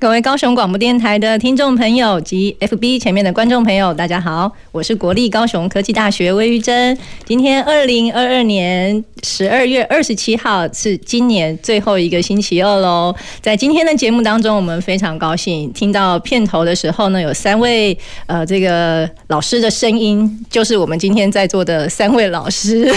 各位高雄广播电台的听众朋友及 FB 前面的观众朋友，大家好，我是国立高雄科技大学魏玉珍。今天二零二二年十二月二十七号是今年最后一个星期二喽。在今天的节目当中，我们非常高兴听到片头的时候呢，有三位呃这个老师的声音，就是我们今天在座的三位老师。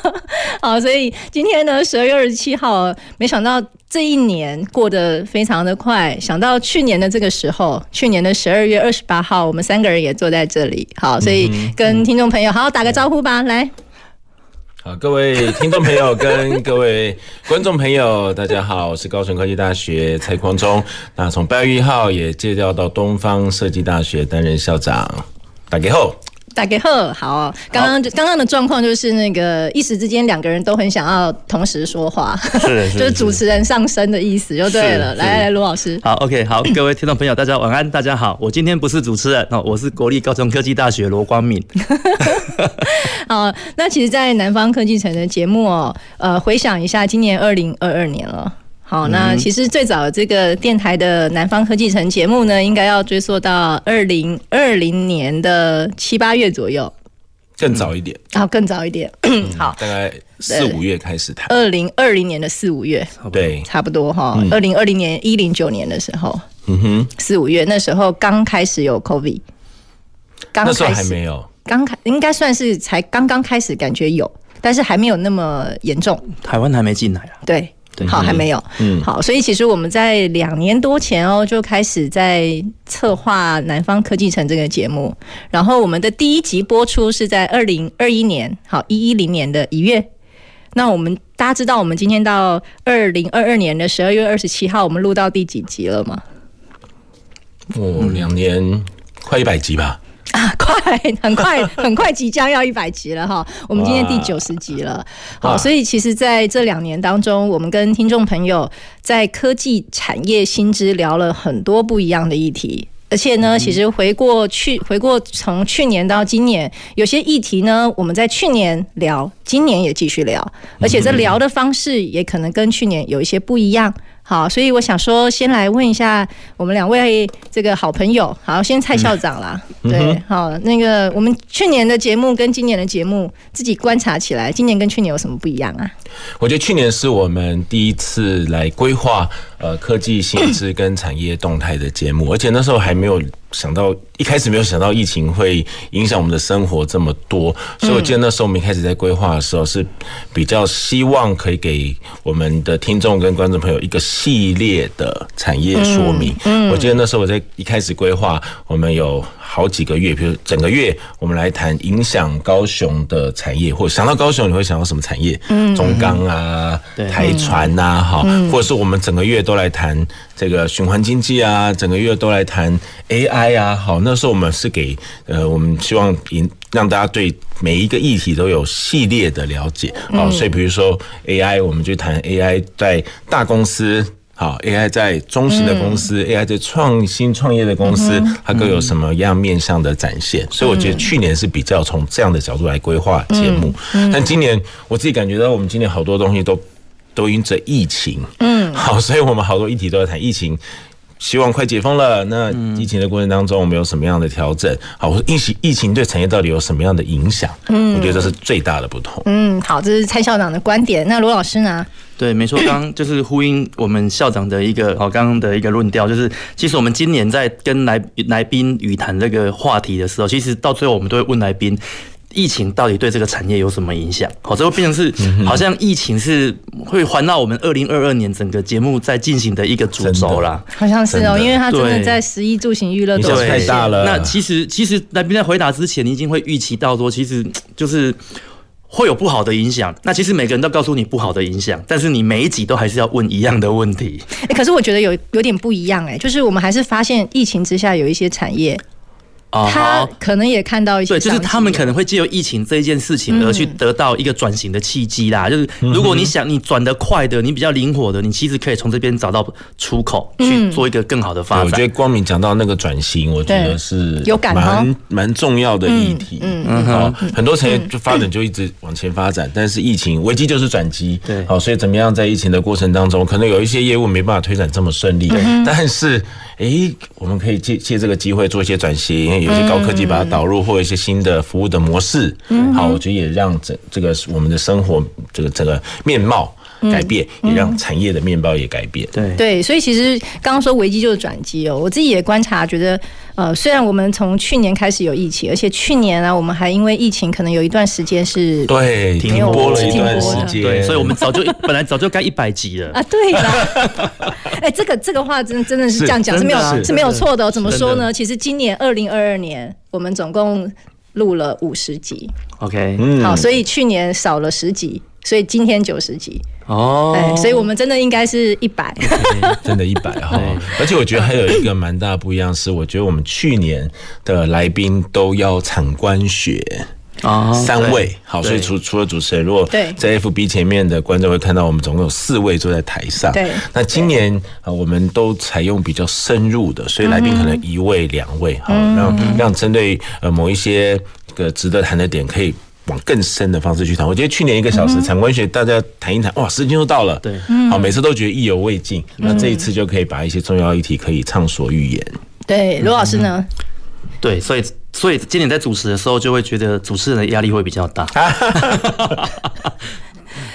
好，所以今天呢，十二月二十七号，没想到。这一年过得非常的快，想到去年的这个时候，去年的十二月二十八号，我们三个人也坐在这里，好，所以跟听众朋友好好打个招呼吧，来。好，各位听众朋友跟各位观众朋友，大家好，我是高雄科技大学蔡匡忠，那从八月一号也借调到东方设计大学担任校长，打给后。大家好，好，刚刚刚刚的状况就是那个一时之间两个人都很想要同时说话，是，就是主持人上身的意思就对了。来来，卢老师，好，OK，好，各位听众朋友，大家晚安，大家好，我今天不是主持人哦，我是国立高中科技大学罗光敏。好，那其实，在南方科技城的节目哦，呃，回想一下，今年二零二二年了。好，那其实最早这个电台的南方科技城节目呢，应该要追溯到二零二零年的七八月左右，更早一点，然后更早一点，好，大概四五月开始谈，二零二零年的四五月，对，差不多哈，二零二零年一零九年的时候，嗯哼，四五月那时候刚开始有 COVID，刚开始。还没有，刚开应该算是才刚刚开始感觉有，但是还没有那么严重，台湾还没进来啊，对。好，还没有。嗯，好，所以其实我们在两年多前哦，就开始在策划南方科技城这个节目。然后我们的第一集播出是在二零二一年，好，一一零年的一月。那我们大家知道，我们今天到二零二二年的十二月二十七号，我们录到第几集了吗？哦，两年快一百集吧。啊，快，很快，很快，即将要一百集了哈！我们今天第九十集了，好，所以其实在这两年当中，我们跟听众朋友在科技产业新知聊了很多不一样的议题，而且呢，其实回过去，回过从去年到今年，有些议题呢，我们在去年聊，今年也继续聊，而且这聊的方式也可能跟去年有一些不一样。好，所以我想说，先来问一下我们两位这个好朋友。好，先蔡校长啦。嗯、对，好，那个我们去年的节目跟今年的节目自己观察起来，今年跟去年有什么不一样啊？我觉得去年是我们第一次来规划呃科技新知跟产业动态的节目，而且那时候还没有想到，一开始没有想到疫情会影响我们的生活这么多，所以我记得那时候我们一开始在规划的时候是比较希望可以给我们的听众跟观众朋友一个系列的产业说明。我记得那时候我在一开始规划，我们有好几个月，比如整个月我们来谈影响高雄的产业，或者想到高雄你会想到什么产业？嗯中钢啊，台船呐，哈，或者是我们整个月都来谈这个循环经济啊，整个月都来谈 AI 啊，好，那时候我们是给呃，我们希望引让大家对每一个议题都有系列的了解，好，所以比如说 AI，我们就谈 AI 在大公司。好，AI 在中型的公司、嗯、，AI 在创新创业的公司，嗯、它各有什么样面向的展现？嗯、所以我觉得去年是比较从这样的角度来规划节目，但今年我自己感觉到，我们今年好多东西都都因着疫情，嗯，好，所以我们好多议题都在谈。疫情。希望快解封了。那疫情的过程当中，我们有什么样的调整？好，疫情疫情对产业到底有什么样的影响？嗯，我觉得这是最大的不同。嗯，好，这是蔡校长的观点。那罗老师呢？对，没错，刚刚就是呼应我们校长的一个好刚刚的一个论调，就是其实我们今年在跟来来宾语谈这个话题的时候，其实到最后我们都会问来宾。疫情到底对这个产业有什么影响？好，这会变成是好像疫情是会环绕我们二零二二年整个节目在进行的一个主轴啦。好像是哦，因为它真的在食衣住行娱乐都太大了。那其实其实来宾在回答之前，你已经会预期到说，其实就是会有不好的影响。那其实每个人都告诉你不好的影响，但是你每一集都还是要问一样的问题。哎，可是我觉得有有点不一样哎，就是我们还是发现疫情之下有一些产业。他可能也看到一些，对，就是他们可能会借由疫情这一件事情而去得到一个转型的契机啦。就是如果你想你转得快的，你比较灵活的，你其实可以从这边找到出口，去做一个更好的发展。我觉得光明讲到那个转型，我觉得是有感蛮蛮重要的议题。嗯嗯，好，很多产业就发展就一直往前发展，但是疫情危机就是转机。对，好，所以怎么样在疫情的过程当中，可能有一些业务没办法推展这么顺利，但是。哎、欸，我们可以借借这个机会做一些转型，有些高科技把它导入，或一些新的服务的模式。嗯，好，我觉得也让这这个我们的生活这个这个面貌改变，也让产业的面包也改变。对对，所以其实刚刚说危机就是转机哦，我自己也观察，觉得。呃，虽然我们从去年开始有疫情，而且去年呢、啊，我们还因为疫情可能有一段时间是对停播了一段时间，对，所以我们早就 本来早就该一百集了啊，对了。哎，这个这个话真真的是这样讲是，是没有是没有错的、哦。怎么说呢？其实今年二零二二年，我们总共录了五十集。OK，嗯，好，所以去年少了十集，所以今天九十集。哦，哎，所以我们真的应该是一百，真的一百哈。而且我觉得还有一个蛮大不一样是，我觉得我们去年的来宾都要产官学啊，三位。好，所以除除了主持人，如果在 FB 前面的观众会看到，我们总共有四位坐在台上。对，那今年啊，我们都采用比较深入的，所以来宾可能一位两位，好，让让针对呃某一些个值得谈的点可以。往更深的方式去谈，我觉得去年一个小时产官学，大家谈一谈，哇，时间就到了。对，好，每次都觉得意犹未尽，那这一次就可以把一些重要议题可以畅所欲言。对，罗老师呢？对，所以所以今年在主持的时候，就会觉得主持人的压力会比较大。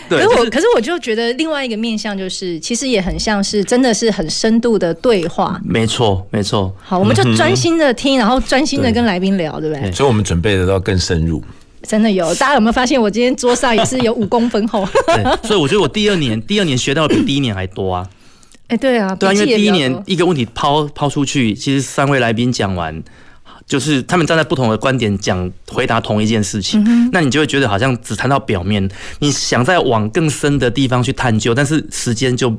对，可是我可是我就觉得另外一个面向就是，其实也很像是真的是很深度的对话。没错，没错。好，我们就专心的听，然后专心的跟来宾聊，对不对？所以我们准备的都要更深入。真的有，大家有没有发现我今天桌上也是有五公分厚？对，所以我觉得我第二年第二年学到比第一年还多啊。哎、欸，对啊，对啊，因为第一年一个问题抛抛出去，其实三位来宾讲完，就是他们站在不同的观点讲回答同一件事情，嗯、那你就会觉得好像只谈到表面，你想再往更深的地方去探究，但是时间就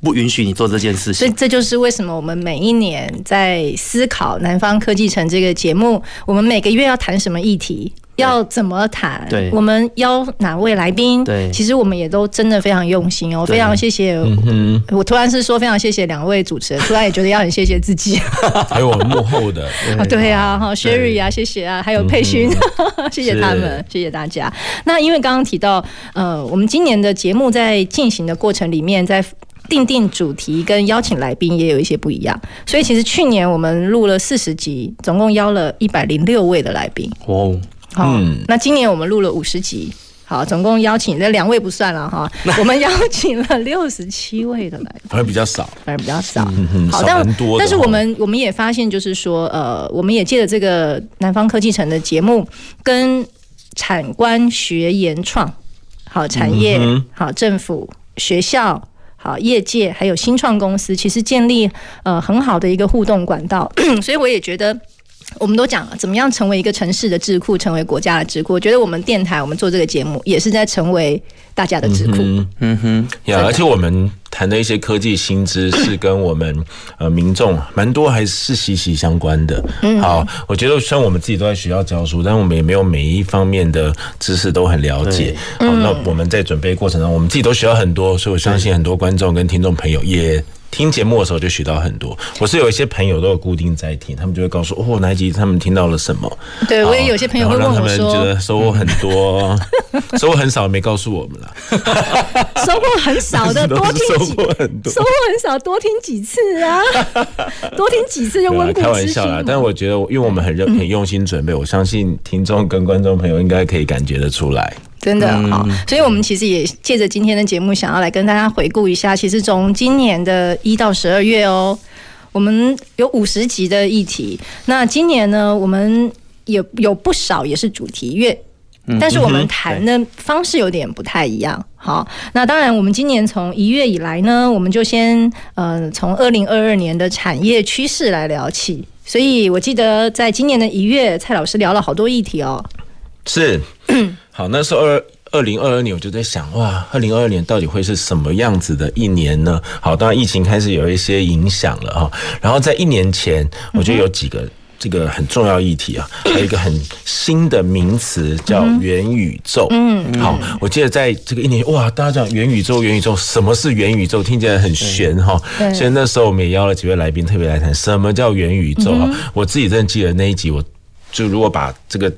不允许你做这件事情。所以这就是为什么我们每一年在思考南方科技城这个节目，我们每个月要谈什么议题。要怎么谈？对，我们邀哪位来宾？对，其实我们也都真的非常用心哦，非常谢谢。嗯、我突然是说非常谢谢两位主持人，突然也觉得要很谢谢自己，还有我们幕后的啊，对啊，哈，Sherry 啊，谢谢啊，还有佩勋，嗯、谢谢他们，谢谢大家。那因为刚刚提到，呃，我们今年的节目在进行的过程里面，在定定主题跟邀请来宾也有一些不一样，所以其实去年我们录了四十集，总共邀了一百零六位的来宾。哦。好，那今年我们录了五十集，好，总共邀请这两位不算了哈，我们邀请了六十七位的来宾，反而比较少，反而比较少。好，但但是我们我们也发现，就是说，呃，我们也借着这个南方科技城的节目，跟产官学研创，好产业，好政府、学校、好业界，还有新创公司，其实建立呃很好的一个互动管道，所以我也觉得。我们都讲了，怎么样成为一个城市的智库，成为国家的智库。我觉得我们电台，我们做这个节目，也是在成为大家的智库。嗯哼，呀，而且我们谈的一些科技新知，是跟我们呃民众蛮多还是息息相关的。好，我觉得虽然我们自己都在学校教书，但我们也没有每一方面的知识都很了解。好，那我们在准备过程中，我们自己都学到很多，所以我相信很多观众跟听众朋友也。听节目的时候就学到很多，我是有一些朋友都有固定在听，他们就会告诉我哦，哪一集他们听到了什么。对，我也有些朋友会问我们觉得 收获很多，收获很少没告诉我们了。收获很少的多听几，收获很多，收获很少多听几次啊，多听几次就温故知新。开玩笑啦，但我觉得，因为我们很认很用心准备，我相信听众跟观众朋友应该可以感觉得出来。真的好，所以我们其实也借着今天的节目，想要来跟大家回顾一下。其实从今年的一到十二月哦，我们有五十集的议题。那今年呢，我们也有不少也是主题月，但是我们谈的方式有点不太一样。好，那当然，我们今年从一月以来呢，我们就先呃从二零二二年的产业趋势来聊起。所以我记得在今年的一月，蔡老师聊了好多议题哦。是。好，那时候二二零二二年，我就在想，哇，二零二二年到底会是什么样子的一年呢？好，当然疫情开始有一些影响了哈。然后在一年前，我觉得有几个这个很重要议题啊，还有一个很新的名词叫元宇宙。嗯，好，我记得在这个一年，哇，大家讲元宇宙，元宇宙，什么是元宇宙？听起来很玄哈。所以那时候我们也邀了几位来宾特别来谈什么叫元宇宙哈。我自己真的记得那一集，我就如果把这个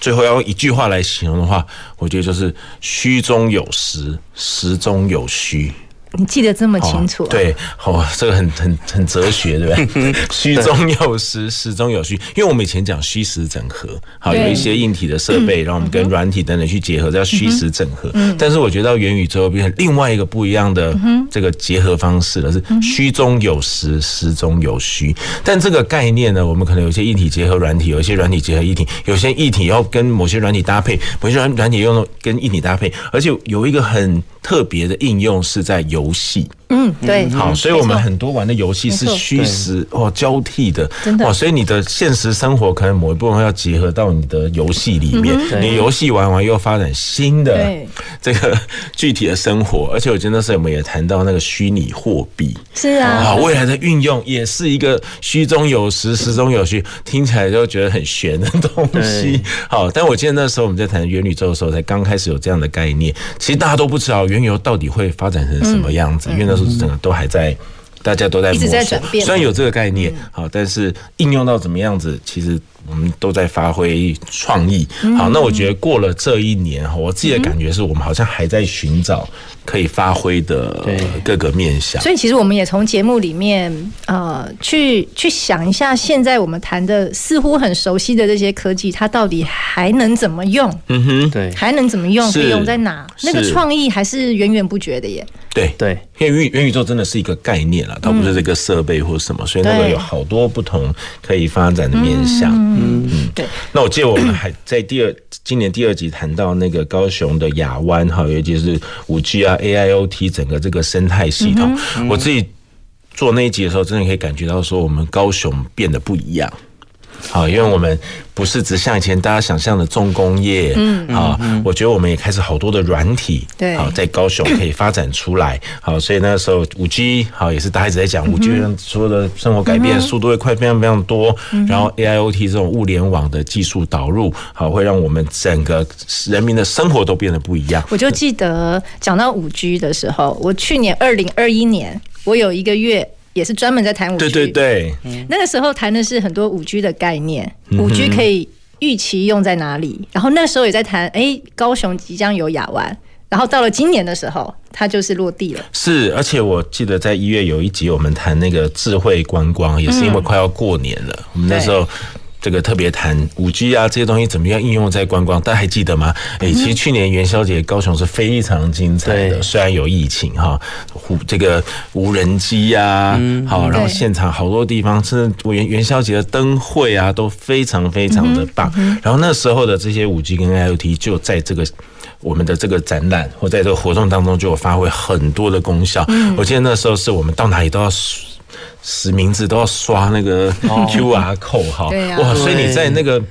最后要用一句话来形容的话，我觉得就是虚中有实，实中有虚。你记得这么清楚？啊？对，哦，这个很很很哲学，对不对？虚中有实，实中有虚。因为我们以前讲虚实整合，好，有一些硬体的设备，然后我们跟软体等等去结合，叫虚实整合。但是我觉得到元宇宙变成另外一个不一样的这个结合方式了，是虚中有实，实中有虚。但这个概念呢，我们可能有些硬体结合软体，有一些软体结合硬体，有些硬体要跟某些软体搭配，某些软软体用跟硬体搭配，而且有一个很。特别的应用是在游游戏。嗯，对，好，所以我们很多玩的游戏是虚实哦交替的，真的，所以你的现实生活可能某一部分要结合到你的游戏里面，你游戏玩完又发展新的这个具体的生活，而且我觉得那时候我们也谈到那个虚拟货币，是啊，好，未来的运用也是一个虚中有实，实中有虚，听起来就觉得很玄的东西，好，但我记得那时候我们在谈元宇宙的时候，才刚开始有这样的概念，其实大家都不知道元宇宙到底会发展成什么样子？因为那整个都还在，大家都在一直在转变。虽然有这个概念，好，但是应用到怎么样子，其实我们都在发挥创意。好，那我觉得过了这一年哈，我自己的感觉是我们好像还在寻找可以发挥的各个面向。所以其实我们也从节目里面呃去去想一下，现在我们谈的似乎很熟悉的这些科技，它到底还能怎么用？嗯哼，对，还能怎么用？可以用在哪？那个创意还是源源不绝的耶。对对，因为元元宇宙真的是一个概念了，它不是这个设备或什么，所以那个有好多不同可以发展的面向。嗯嗯，对。那我记得我们还在第二今年第二集谈到那个高雄的亚湾哈，尤其是五 G 啊、AIoT 整个这个生态系统，我自己做那一集的时候，真的可以感觉到说，我们高雄变得不一样。好，因为我们不是只像以前大家想象的重工业，嗯，好，我觉得我们也开始好多的软体，对，好，在高雄可以发展出来，好，所以那个时候五 G，好，也是大家一直在讲五 G，让所有的生活改变速度会快非常非常多，然后 AIoT 这种物联网的技术导入，好，会让我们整个人民的生活都变得不一样。我就记得讲到五 G 的时候，我去年二零二一年，我有一个月。也是专门在谈五 G，对对对，那个时候谈的是很多五 G 的概念，五 G 可以预期用在哪里，然后那时候也在谈，哎，高雄即将有亚湾，然后到了今年的时候，它就是落地了。是，而且我记得在一月有一集我们谈那个智慧观光，也是因为快要过年了，我们那时候。这个特别谈五 G 啊，这些东西怎么样应用在观光？大家还记得吗？哎，其实去年元宵节高雄是非常精彩的，虽然有疫情哈，这个无人机呀，好，然后现场好多地方是元元宵节的灯会啊，都非常非常的棒。然后那时候的这些五 G 跟 IoT 就在这个我们的这个展览或在这个活动当中就有发挥很多的功效。我记得那时候是我们到哪里都要。实名制都要刷那个 QR code 哈，哇！所以你在那个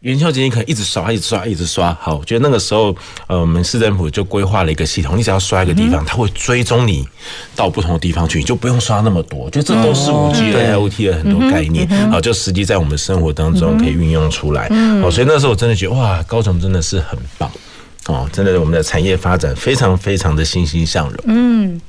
元宵节，你可能一直刷，一直刷，一直刷。好，我觉得那个时候，呃，我们市政府就规划了一个系统，你只要刷一个地方，它会追踪你到不同的地方去，你就不用刷那么多。就这都是五 G 的 IoT 的很多概念，好，就实际在我们生活当中可以运用出来。好，所以那时候我真的觉得，哇，高雄真的是很棒哦，真的，我们的产业发展非常非常的欣欣向荣。嗯。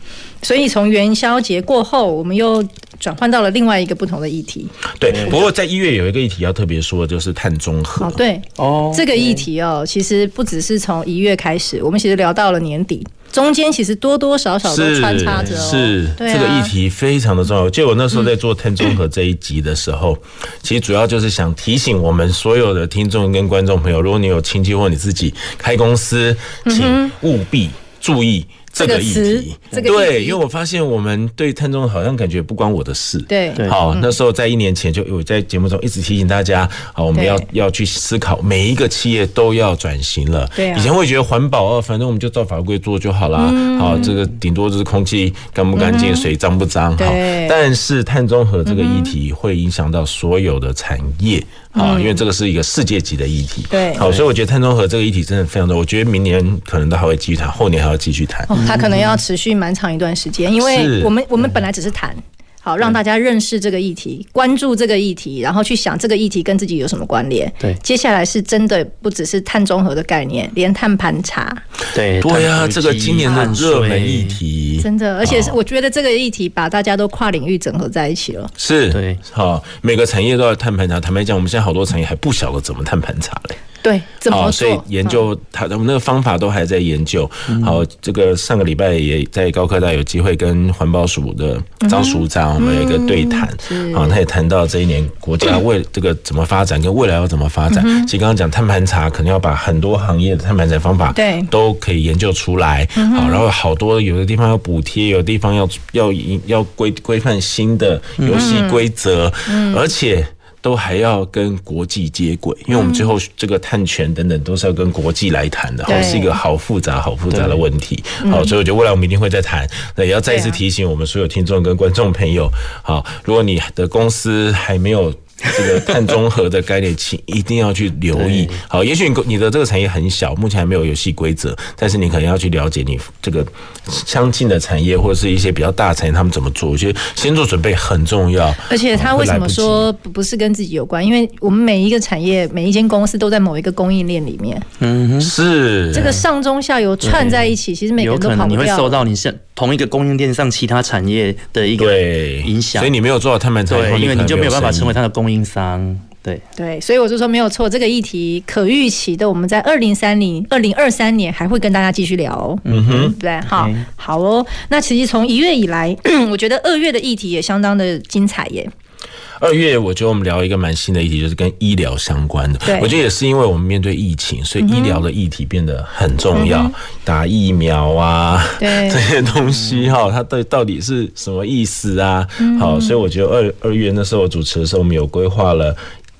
所以从元宵节过后，我们又转换到了另外一个不同的议题。对，不过在一月有一个议题要特别说，就是碳中和。哦，对，哦，这个议题哦，其实不只是从一月开始，我们其实聊到了年底，中间其实多多少少都穿插着。是，这个议题非常的重要。就我那时候在做碳中和这一集的时候，其实主要就是想提醒我们所有的听众跟观众朋友，如果你有亲戚或你自己开公司，请务必注意。这个议题，这个对，因为我发现我们对碳中和好像感觉不关我的事。对，好，那时候在一年前就有在节目中一直提醒大家，好，我们要要去思考每一个企业都要转型了。对，以前会觉得环保啊，反正我们就照法规做就好了。好，这个顶多就是空气干不干净，水脏不脏。好，但是碳中和这个议题会影响到所有的产业。啊，因为这个是一个世界级的议题，对，好，所以我觉得碳中和这个议题真的非常多。我觉得明年可能都还会继续谈，后年还要继续谈。它可能要持续蛮长一段时间，因为我们我们本来只是谈，好，让大家认识这个议题，关注这个议题，然后去想这个议题跟自己有什么关联。对，接下来是真的不只是碳中和的概念，连碳盘查。对对呀，这个今年的热门议题，真的，而且是我觉得这个议题把大家都跨领域整合在一起了。是，对，好，每个产业都要碳盘查。坦白讲，我们现在好多产业还不晓得怎么碳盘查嘞。对，怎么做？所以研究他，我们那个方法都还在研究。好，这个上个礼拜也在高科大有机会跟环保署的张署长，我们有一个对谈。啊，他也谈到这一年国家为这个怎么发展，跟未来要怎么发展。其实刚刚讲碳盘查，可能要把很多行业的碳盘查方法对都可以研究出来。好，然后好多有的地方要补贴，有的地方要要要规规范新的游戏规则，而且。都还要跟国际接轨，因为我们最后这个碳权等等都是要跟国际来谈的，好，是一个好复杂、好复杂的问题。好，所以我觉得未来我们一定会再谈。那也要再一次提醒我们所有听众跟观众朋友，好，如果你的公司还没有。这个碳中和的概念，请一定要去留意。好，也许你你的这个产业很小，目前还没有游戏规则，但是你可能要去了解你这个相近的产业或者是一些比较大的产业，他们怎么做。我觉得先做准备很重要。而且他为什么说不是跟自己有关？因为我们每一个产业、每一间公司都在某一个供应链里面。嗯，是这个上中下游串在一起，其实每个人都跑不掉。你会受到你像同一个供应链上其他产业的一个影响，所以你没有做好碳盘查，因为你就没有办法成为它的供应商。对对，所以我就说没有错，这个议题可预期的，我们在二零三零、二零二三年还会跟大家继续聊哦。嗯哼，对，好，好哦。那其实从一月以来，我觉得二月的议题也相当的精彩耶。二月，我觉得我们聊一个蛮新的议题，就是跟医疗相关的。对，我觉得也是因为我们面对疫情，所以医疗的议题变得很重要。打疫苗啊，对 这些东西哈，它到到底是什么意思啊？好，所以我觉得二二月那时候我主持的时候，我们有规划了。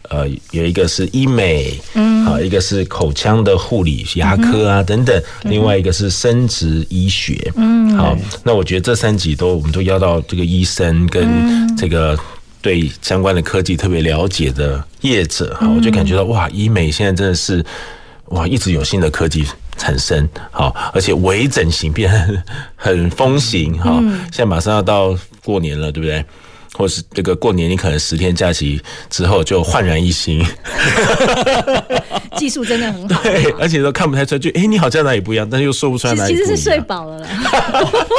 呃，有一个是医美，嗯，好，一个是口腔的护理、牙科啊等等，另外一个是生殖医学，嗯，好，那我觉得这三集都我们都邀到这个医生跟这个对相关的科技特别了解的业者，哈，我就感觉到哇，医美现在真的是哇，一直有新的科技产生，好，而且微整形变很很风行，哈，现在马上要到过年了，对不对？或是这个过年，你可能十天假期之后就焕然一新，技术真的很好，对，而且都看不太出来，就哎，你好像哪里不一样，但是又说不出来哪里不一样。其实是睡饱了啦，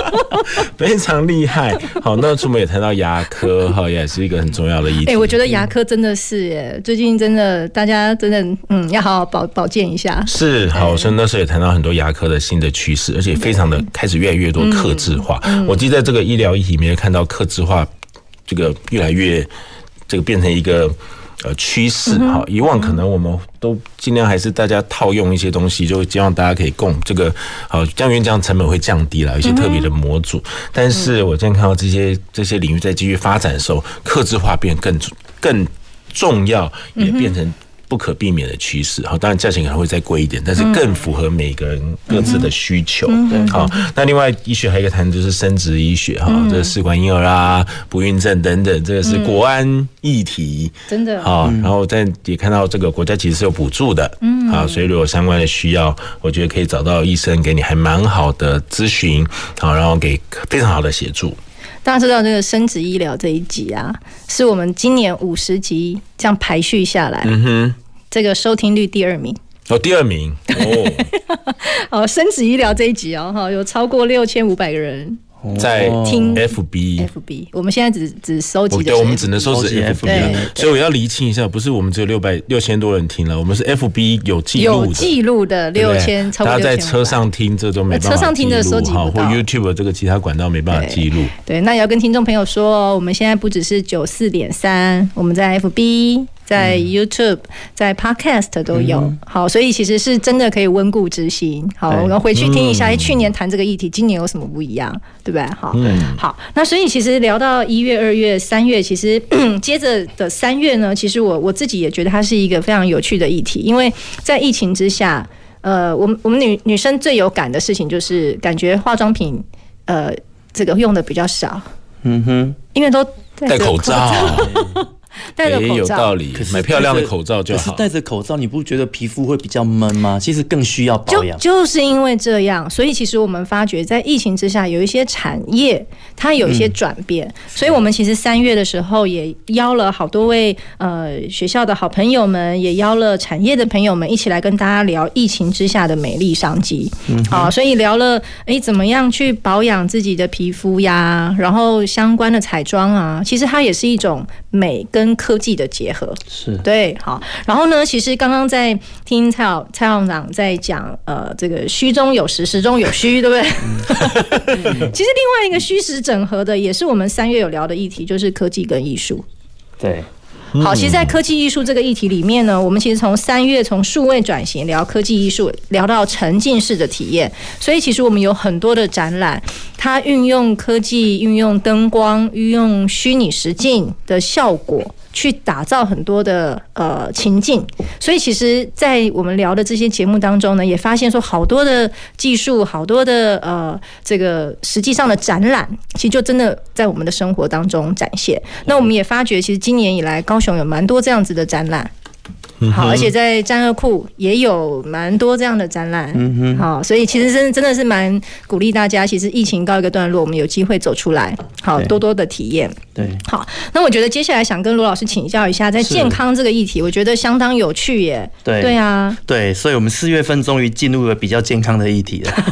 非常厉害。好，那出门也谈到牙科，哈，也是一个很重要的议题。哎，我觉得牙科真的是耶，最近真的大家真的嗯，要好好保保健一下。是，好，所以那时候也谈到很多牙科的新的趋势，而且非常的开始越来越多客制化。我记得在这个医疗议题里面看到客制化。这个越来越，这个变成一个呃趋势哈。以往可能我们都尽量还是大家套用一些东西，就希望大家可以共这个好，这样这样成本会降低了，有一些特别的模组。但是我现在看到这些这些领域在继续发展的时候，克制化变更更重要，也变成。不可避免的趋势，好，当然价钱可能会再贵一点，但是更符合每个人各自的需求。好，那另外医学还有一个谈就是生殖医学哈，这个试管婴儿啊、不孕症等等，这个是国安议题，真的。好。然后但也看到这个国家其实是有补助的，嗯，好，所以如果相关的需要，我觉得可以找到医生给你还蛮好的咨询，好，然后给非常好的协助。大家知道这个生殖医疗这一集啊，是我们今年五十集这样排序下来，嗯哼，这个收听率第二名。哦，第二名。哦，哦，生殖医疗这一集哦，哈，有超过六千五百个人。在听 FB，FB，我们现在只只收集，对，我们只能收集 FB，所以我要厘清一下，不是我们只有六百六千多人听了，我们是 FB 有记录有记录的六千，超过。大家在车上听这都没办法，车上听的收集不到，或 YouTube 这个其他管道没办法记录。对，那也要跟听众朋友说，我们现在不只是九四点三，我们在 FB。在 YouTube、在 Podcast 都有，好，所以其实是真的可以温故知新。好，我们回去听一下，哎，去年谈这个议题，今年有什么不一样，对不对？好，好，那所以其实聊到一月、二月、三月，其实 接着的三月呢，其实我我自己也觉得它是一个非常有趣的议题，因为在疫情之下，呃，我们我们女女生最有感的事情就是感觉化妆品，呃，这个用的比较少，嗯哼，因为都戴口罩。戴着口罩也有道理可，是买漂亮的口罩就可是好。戴着口罩，你不觉得皮肤会比较闷吗？其实更需要保养。就是因为这样，所以其实我们发觉，在疫情之下，有一些产业它有一些转变，所以我们其实三月的时候也邀了好多位呃学校的好朋友们，也邀了产业的朋友们一起来跟大家聊疫情之下的美丽商机。好，所以聊了诶，怎么样去保养自己的皮肤呀，然后相关的彩妆啊，其实它也是一种美跟科技的结合。是对，好，然后呢，其实刚刚在听蔡老蔡校长在讲，呃，这个虚中有实，实中有虚，对不对？其实另外一个虚实整合的，也是我们三月有聊的议题，就是科技跟艺术。对，好，其实，在科技艺术这个议题里面呢，我们其实从三月从数位转型聊科技艺术，聊到沉浸式的体验，所以其实我们有很多的展览，它运用科技、运用灯光、运用虚拟实境的效果。去打造很多的呃情境，所以其实，在我们聊的这些节目当中呢，也发现说好多的技术，好多的呃这个实际上的展览，其实就真的在我们的生活当中展现。那我们也发觉，其实今年以来，高雄有蛮多这样子的展览。好，而且在战恶库也有蛮多这样的展览，嗯哼，好，所以其实真真的是蛮鼓励大家。其实疫情告一个段落，我们有机会走出来，好，多多的体验。对，好，那我觉得接下来想跟罗老师请教一下，在健康这个议题，我觉得相当有趣耶。对，对啊，对，所以我们四月份终于进入了比较健康的议题了。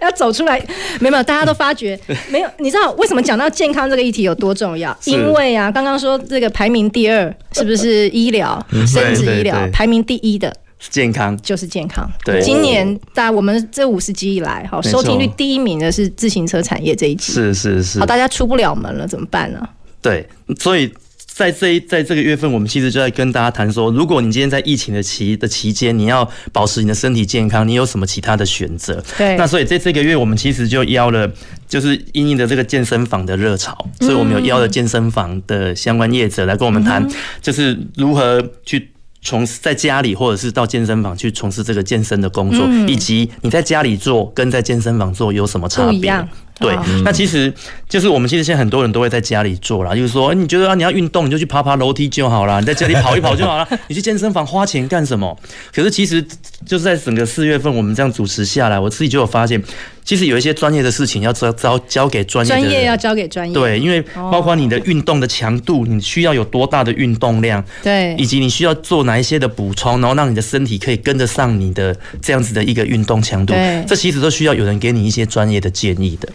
要走出来，没有，大家都发觉 没有。你知道为什么讲到健康这个议题有多重要？因为啊，刚刚说这个排名第二是不是医疗、生殖医疗？排名第一的健康就是健康。对，今年大我们这五十集以来，好收听率第一名的是自行车产业这一集。是是是。好，大家出不了门了，怎么办呢？对，所以。在这一在这个月份，我们其实就在跟大家谈说，如果你今天在疫情的期的期间，你要保持你的身体健康，你有什么其他的选择？对。那所以在这个月，我们其实就邀了，就是因应的这个健身房的热潮，所以我们有邀了健身房的相关业者来跟我们谈，就是如何去从在家里或者是到健身房去从事这个健身的工作，以及你在家里做跟在健身房做有什么差别？对，那其实就是我们其实现在很多人都会在家里做啦，就是说，你觉得啊，你要运动，你就去爬爬楼梯就好啦，你在家里跑一跑就好了，你去健身房花钱干什么？可是其实就是在整个四月份，我们这样主持下来，我自己就有发现，其实有一些专业的事情要交交交给专业的人，专业要交给专业。对，因为包括你的运动的强度，你需要有多大的运动量，对，以及你需要做哪一些的补充，然后让你的身体可以跟得上你的这样子的一个运动强度，这其实都需要有人给你一些专业的建议的。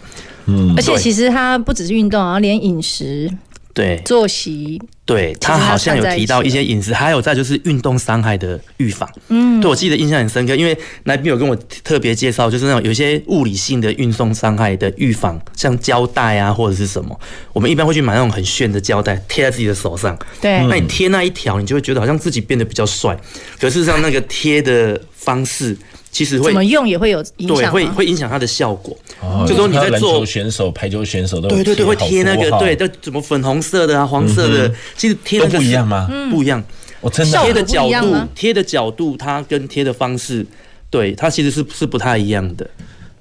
嗯，而且其实它不只是运动然后，连饮食、对作息，对，他好像有提到一些饮食，还有再就是运动伤害的预防。嗯，对我记得印象很深刻，因为来宾有跟我特别介绍，就是那种有一些物理性的运动伤害的预防，像胶带啊或者是什么，我们一般会去买那种很炫的胶带贴在自己的手上。对，那你贴那一条，你就会觉得好像自己变得比较帅。可是上那个贴的方式。其实会怎么用也会有影响，对，会会影响它的效果。哦、就说你在做篮球选手、排球选手都对对对，会贴那个对，就怎么粉红色的啊、黄色的，嗯、其实贴那个不一样吗？不一样。我真的贴的角度，贴的角度，它跟贴的方式，对它其实是是不太一样的。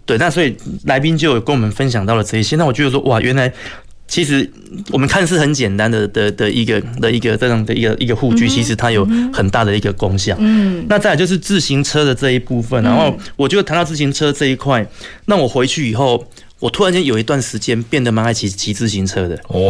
对，那所以来宾就有跟我们分享到了这一些。那我觉得说，哇，原来。其实我们看似很简单的的的一个的一个这样的一个一个护具，其实它有很大的一个功效。嗯，那再来就是自行车的这一部分，然后我觉得谈到自行车这一块，那我回去以后。我突然间有一段时间变得蛮爱骑骑自行车的哦，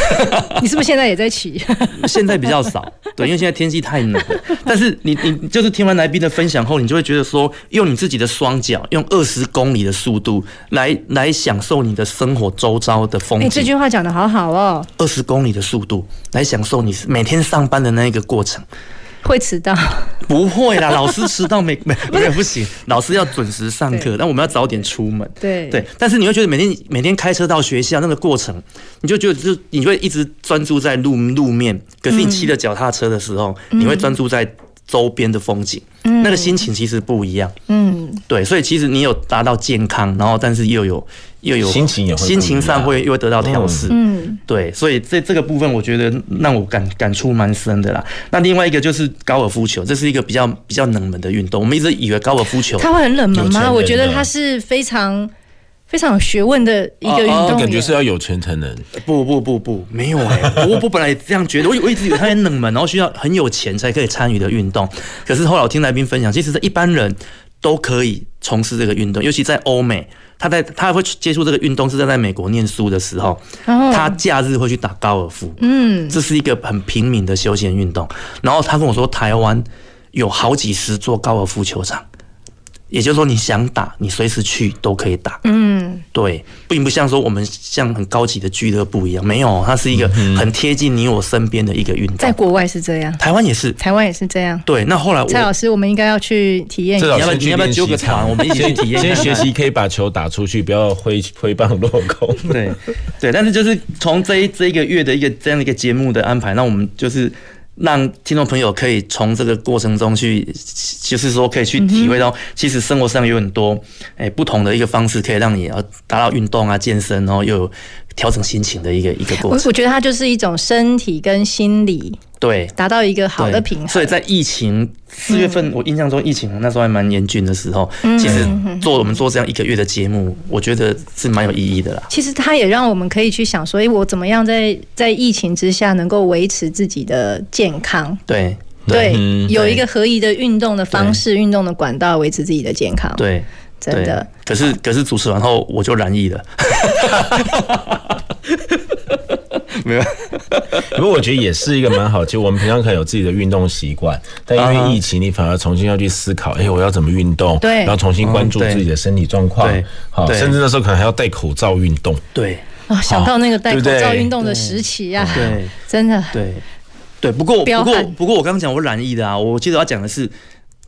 你是不是现在也在骑？现在比较少，对，因为现在天气太冷了。但是你你就是听完来宾的分享后，你就会觉得说，用你自己的双脚，用二十公里的速度来来享受你的生活周遭的风景。哎，这句话讲得好好哦，二十公里的速度来享受你每天上班的那一个过程。会迟到？不会啦，老师迟到没没没有不行，老师要准时上课，但我们要早点出门。对。对，但是你会觉得每天每天开车到学校那个过程，你就觉得就你会一直专注在路路面，可是你骑着脚踏车的时候，嗯、你会专注在周边的风景，嗯、那个心情其实不一样。嗯，对，所以其实你有达到健康，然后但是又有。又有心情也会心情上会又会得到调试，嗯，对，所以这这个部分我觉得让我感感触蛮深的啦。那另外一个就是高尔夫球，这是一个比较比较冷门的运动。我们一直以为高尔夫球它会很冷门吗？我觉得它是非常非常有学问的一个运动员，感觉是要有钱才能。不不不不，没有哎、欸，我我本来这样觉得，我我一直以为他很冷门，然后需要很有钱才可以参与的运动。可是后来我听来宾分享，其实是一般人都可以从事这个运动，尤其在欧美，他在他会接触这个运动是在在美国念书的时候，他假日会去打高尔夫，嗯，这是一个很平民的休闲运动。然后他跟我说，台湾有好几十座高尔夫球场。也就是说，你想打，你随时去都可以打。嗯，对，并不像说我们像很高级的俱乐部一样，没有，它是一个很贴近你我身边的一个运动。在国外是这样，台湾也是，台湾也是这样。对，那后来蔡老师，我们应该要去体验一下。你要不要你要不要揪个场，我们一起去体验？先学习可以把球打出去，不要挥 挥棒落空。对，对，但是就是从这一这一个月的一个这样的一个节目的安排，那我们就是。让听众朋友可以从这个过程中去，就是说可以去体会到，其实生活上有很多诶不同的一个方式，可以让你要达到运动啊、健身，然后又有调整心情的一个一个过程。我我觉得它就是一种身体跟心理。对，达到一个好的平衡。所以在疫情四月份，我印象中疫情那时候还蛮严峻的时候，其实做我们做这样一个月的节目，我觉得是蛮有意义的啦。其实它也让我们可以去想说，哎，我怎么样在在疫情之下能够维持自己的健康？对对，有一个合宜的运动的方式、运动的管道，维持自己的健康。对，真的。可是可是主持完后，我就染疫了。没有，不过我觉得也是一个蛮好。其实我们平常可能有自己的运动习惯，但因为疫情，你反而重新要去思考，哎，我要怎么运动？对，然后重新关注自己的身体状况。好，甚至那时候可能还要戴口罩运动。对，啊，想到那个戴口罩运动的时期啊，对，真的，对，对。不过，不过，不过，我刚刚讲我染疫的啊，我记得要讲的是，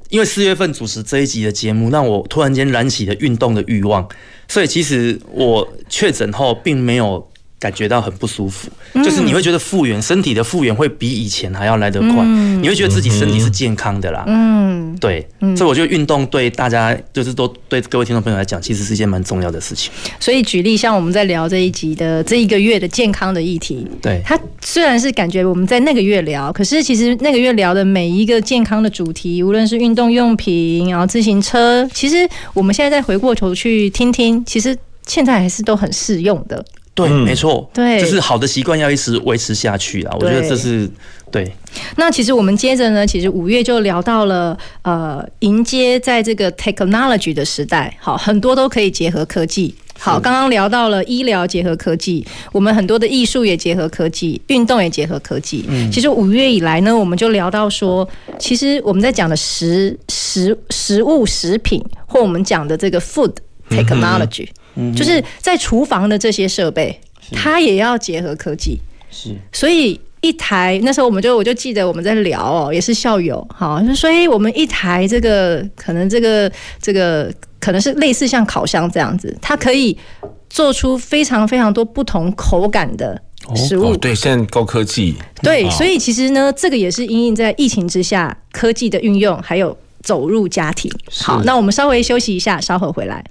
因为四月份主持这一集的节目，让我突然间燃起了运动的欲望，所以其实我确诊后并没有。感觉到很不舒服，就是你会觉得复原身体的复原会比以前还要来得快，你会觉得自己身体是健康的啦。嗯，对，所以我觉得运动对大家就是都对各位听众朋友来讲，其实是一件蛮重要的事情。所以举例像我们在聊这一集的这一个月的健康的议题，对，它虽然是感觉我们在那个月聊，可是其实那个月聊的每一个健康的主题，无论是运动用品，然后自行车，其实我们现在再回过头去听听，其实现在还是都很适用的。对，没错，对，就是好的习惯要一直维持下去啊。我觉得这是对。那其实我们接着呢，其实五月就聊到了呃，迎接在这个 technology 的时代，好，很多都可以结合科技。好，刚刚聊到了医疗结合科技，我们很多的艺术也结合科技，运动也结合科技。嗯，其实五月以来呢，我们就聊到说，其实我们在讲的食食食物食品，或我们讲的这个 food technology。就是在厨房的这些设备，它也要结合科技。是，所以一台那时候我们就我就记得我们在聊哦，也是校友，好，所以我们一台这个可能这个这个可能是类似像烤箱这样子，它可以做出非常非常多不同口感的食物。哦，对，现在高科技。对，所以其实呢，这个也是因应在疫情之下科技的运用，还有走入家庭。好，那我们稍微休息一下，稍后回来。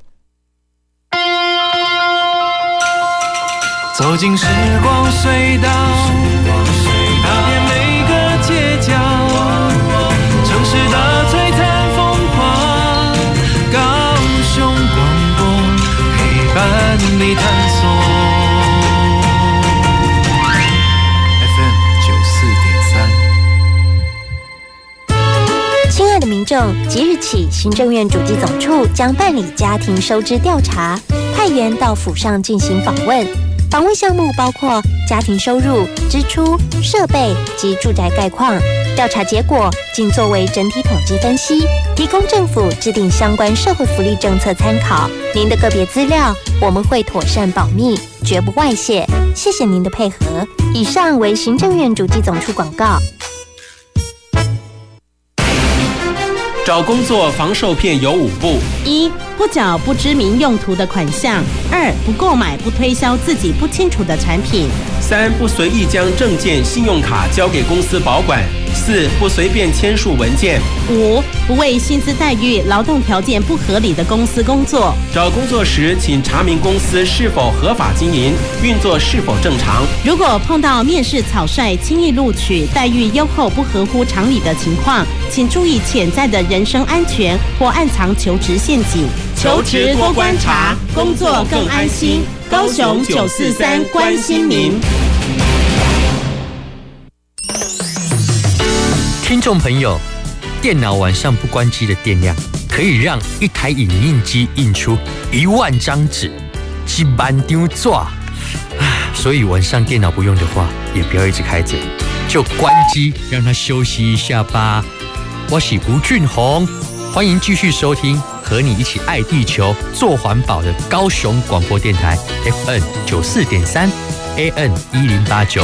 走进时光隧道，踏遍每个街角，城市的璀璨风光，高雄广播陪伴你探索。FM 九四点三。亲爱的民众，即日起，行政院主计总处将办理家庭收支调查，派员到府上进行访问。防卫项目包括家庭收入、支出、设备及住宅概况。调查结果仅作为整体统计分析，提供政府制定相关社会福利政策参考。您的个别资料我们会妥善保密，绝不外泄。谢谢您的配合。以上为行政院主计总处广告。找工作防受骗有五步：一、不缴不知名用途的款项；二、不购买不推销自己不清楚的产品；三、不随意将证件、信用卡交给公司保管；四、不随便签署文件；五、不为薪资待遇、劳动条件不合理的公司工作。找工作时，请查明公司是否合法经营，运作是否正常。如果碰到面试草率、轻易录取、待遇优厚不合乎常理的情况，请注意潜在的人。身安全或暗藏求职陷阱，求职多观察，工作更安心。高雄九四三关心您。众朋友，电脑晚上不关机的电量，可以让一台影印机印出一万张纸，几万张纸。所以晚上电脑不用的话，也不要一直开着，就关机，让它休息一下吧。我是吴俊宏，欢迎继续收听，和你一起爱地球、做环保的高雄广播电台 FN 九四点三 AN 一零八九。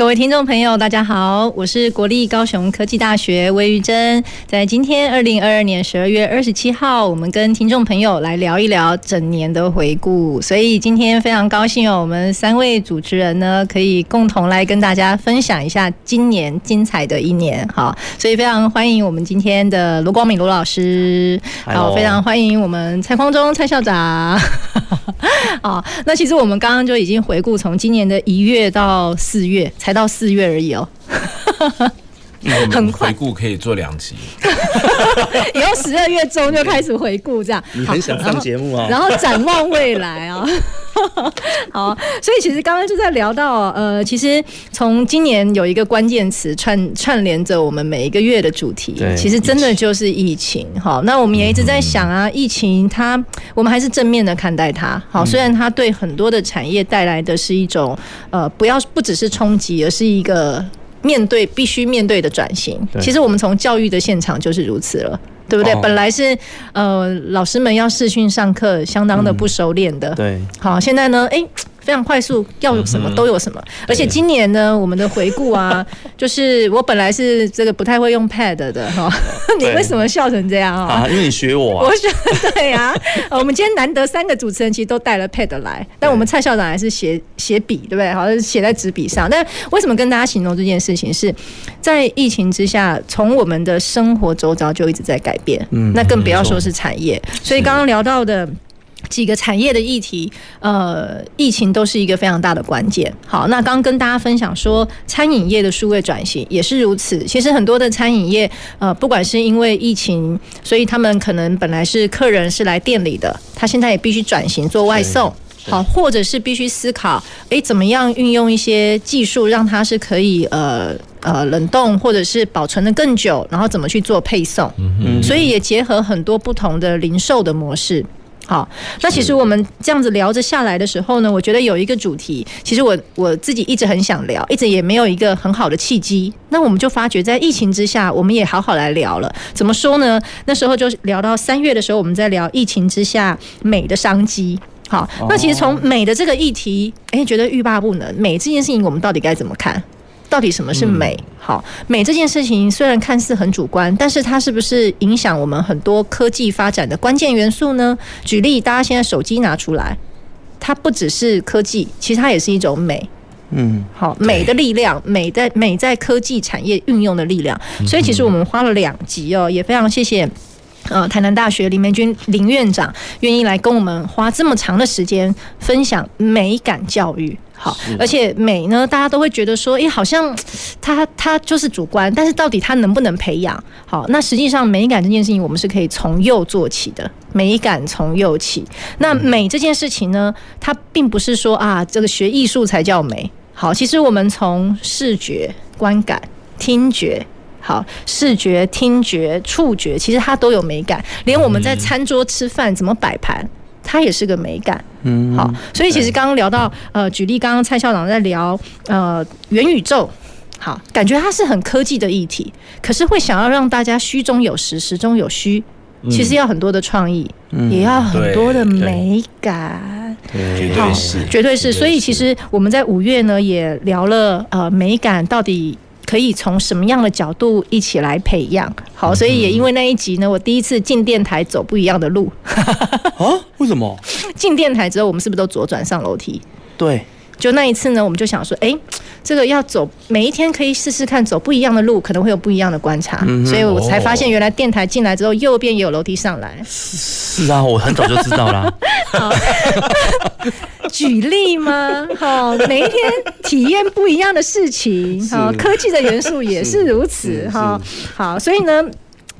各位听众朋友，大家好，我是国立高雄科技大学魏玉珍。在今天二零二二年十二月二十七号，我们跟听众朋友来聊一聊整年的回顾。所以今天非常高兴哦，我们三位主持人呢可以共同来跟大家分享一下今年精彩的一年。好，所以非常欢迎我们今天的罗光敏罗老师，好，非常欢迎我们蔡匡忠蔡校长。好，那其实我们刚刚就已经回顾从今年的一月到四月才。才到四月而已哦，很快。回顾可以做两集，以后十二月中就开始回顾这样。你很想上节目啊？然后展望未来啊。好，所以其实刚刚就在聊到，呃，其实从今年有一个关键词串串联着我们每一个月的主题，其实真的就是疫情。好，那我们也一直在想啊，疫情它，我们还是正面的看待它。好，虽然它对很多的产业带来的是一种，呃，不要不只是冲击，而是一个面对必须面对的转型。其实我们从教育的现场就是如此了。对不对？本来是呃，老师们要视讯上课，相当的不熟练的。对，好，现在呢，哎。非常快速，要有什么都有什么。而且今年呢，我们的回顾啊，就是我本来是这个不太会用 Pad 的哈。你为什么笑成这样啊？因为你学我啊。我学对呀。我们今天难得三个主持人其实都带了 Pad 来，但我们蔡校长还是写写笔，对不对？好像是写在纸笔上。但为什么跟大家形容这件事情，是在疫情之下，从我们的生活周遭就一直在改变。嗯。那更不要说是产业。所以刚刚聊到的。几个产业的议题，呃，疫情都是一个非常大的关键。好，那刚刚跟大家分享说，餐饮业的数位转型也是如此。其实很多的餐饮业，呃，不管是因为疫情，所以他们可能本来是客人是来店里的，他现在也必须转型做外送。好，或者是必须思考，诶，怎么样运用一些技术，让它是可以呃呃冷冻，或者是保存的更久，然后怎么去做配送。嗯，所以也结合很多不同的零售的模式。好，那其实我们这样子聊着下来的时候呢，我觉得有一个主题，其实我我自己一直很想聊，一直也没有一个很好的契机。那我们就发觉，在疫情之下，我们也好好来聊了。怎么说呢？那时候就聊到三月的时候，我们在聊疫情之下美的商机。好，那其实从美的这个议题，诶，觉得欲罢不能。美这件事情，我们到底该怎么看？到底什么是美？好，美这件事情虽然看似很主观，但是它是不是影响我们很多科技发展的关键元素呢？举例，大家现在手机拿出来，它不只是科技，其实它也是一种美。嗯，好，美的力量，美在美在科技产业运用的力量。所以，其实我们花了两集哦，也非常谢谢。呃，台南大学林梅君林院长愿意来跟我们花这么长的时间分享美感教育。好，而且美呢，大家都会觉得说，诶，好像它它就是主观，但是到底它能不能培养？好，那实际上美感这件事情，我们是可以从幼做起的，美感从幼起。那美这件事情呢，它并不是说啊，这个学艺术才叫美。好，其实我们从视觉、观感、听觉。好，视觉、听觉、触觉，其实它都有美感。连我们在餐桌吃饭怎么摆盘，它也是个美感。嗯，好，所以其实刚刚聊到，呃，举例刚刚蔡校长在聊，呃，元宇宙，好，感觉它是很科技的议题，可是会想要让大家虚中有实，实中有虚，其实要很多的创意，嗯、也要很多的美感。绝对是，绝对是。所以其实我们在五月呢，也聊了，呃，美感到底。可以从什么样的角度一起来培养？好，所以也因为那一集呢，我第一次进电台走不一样的路。啊？为什么？进电台之后，我们是不是都左转上楼梯？对。就那一次呢，我们就想说，哎、欸，这个要走，每一天可以试试看走不一样的路，可能会有不一样的观察。嗯、所以我才发现，原来电台进来之后，右边也有楼梯上来。是啊，我很早就知道啦。好，举例吗？哈，每一天体验不一样的事情。好，科技的元素也是如此。哈，好，所以呢。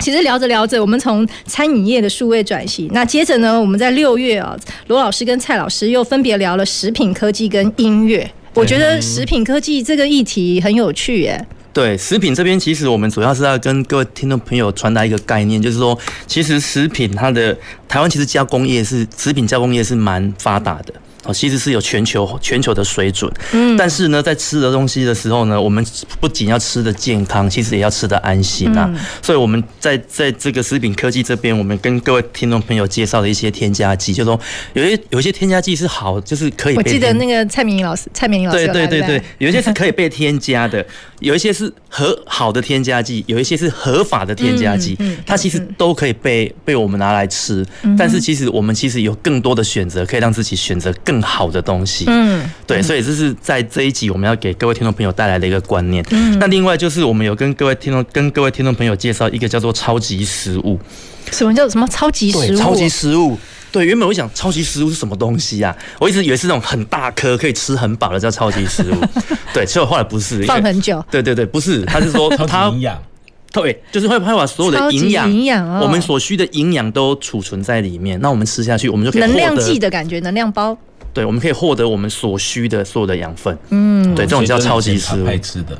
其实聊着聊着，我们从餐饮业的数位转型，那接着呢，我们在六月啊，罗老师跟蔡老师又分别聊了食品科技跟音乐。我觉得食品科技这个议题很有趣耶。对，食品这边其实我们主要是要跟各位听众朋友传达一个概念，就是说，其实食品它的台湾其实加工业是食品加工业是蛮发达的。哦，其实是有全球全球的水准，嗯，但是呢，在吃的东西的时候呢，我们不仅要吃的健康，其实也要吃的安心啊。所以我们在在这个食品科技这边，我们跟各位听众朋友介绍的一些添加剂，就是说有些有一些添加剂是好，就是可以。我记得那个蔡明老师，蔡明老师对对对对，有一些是可以被 添加的，有一些是合好的添加剂，有一些是合法的添加剂，它其实都可以被被我们拿来吃。但是其实我们其实有更多的选择，可以让自己选择更好的东西，嗯，对，所以这是在这一集我们要给各位听众朋友带来的一个观念。嗯，那另外就是我们有跟各位听众跟各位听众朋友介绍一个叫做超级食物。什么叫什么超级食物？超级食物。对，原本我想超级食物是什么东西啊？我一直以为是那种很大颗可以吃很饱的叫超级食物。对，结果后来不是，放很久。对对对，不是，他是说 它营养。对，就是会会把所有的营养，营养哦，我们所需的营养都储存在里面。那我们吃下去，我们就可以能量剂的感觉，能量包。对，我们可以获得我们所需的所有的养分。嗯，对，这种叫超级食物。爱吃的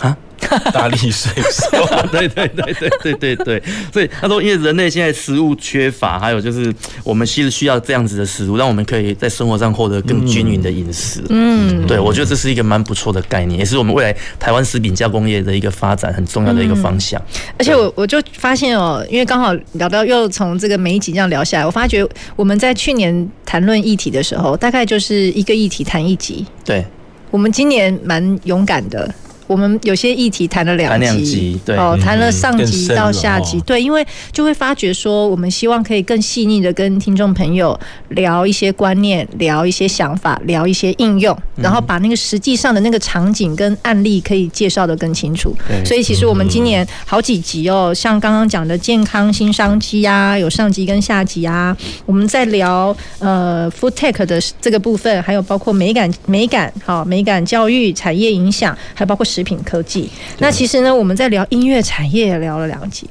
啊。大力水手，对对对对对对对，所以他说，因为人类现在食物缺乏，还有就是我们其实需要这样子的食物，让我们可以在生活上获得更均匀的饮食。嗯，对，我觉得这是一个蛮不错的概念，也是我们未来台湾食品加工业的一个发展很重要的一个方向。而且我我就发现哦，因为刚好聊到又从这个每一集这样聊下来，我发觉我们在去年谈论议题的时候，大概就是一个议题谈一集。对，我们今年蛮勇敢的。我们有些议题谈了两集，对，哦，谈了上集到下集，对，因为就会发觉说，我们希望可以更细腻的跟听众朋友聊一些观念，聊一些想法，聊一些应用，然后把那个实际上的那个场景跟案例可以介绍的更清楚。所以其实我们今年好几集哦，像刚刚讲的健康新商机啊，有上集跟下集啊，我们在聊呃 Food Tech 的这个部分，还有包括美感、美感好、美感教育产业影响，还包括实。食品科技，那其实呢，我们在聊音乐产业也聊了两集，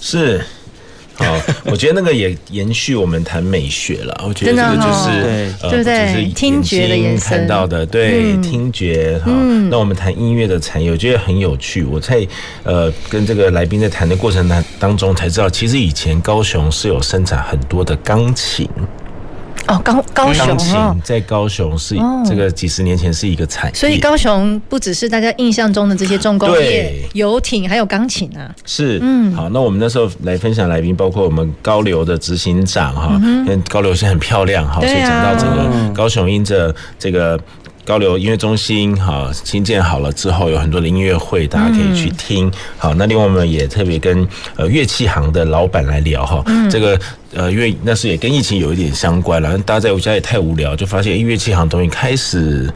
是，好，我觉得那个也延续我们谈美学了，我觉得这个就是，对。不对？听觉的延伸。看到的，对，听觉，好，那我们谈音乐的产业，我觉得很有趣。我在呃跟这个来宾在谈的过程当当中才知道，其实以前高雄是有生产很多的钢琴。哦，高高雄钢琴在高雄是这个几十年前是一个产业，所以高雄不只是大家印象中的这些重工业、游艇，还有钢琴啊。是，嗯，好，那我们那时候来分享来宾，包括我们高流的执行长哈，嗯高流是很漂亮哈，所以讲到整个高雄因着这个。高流音乐中心哈，新建好了之后，有很多的音乐会，大家可以去听。好，那另外我们也特别跟呃乐器行的老板来聊哈，这个呃，因为那是也跟疫情有一点相关了。大家在我家也太无聊，就发现乐器行东西开始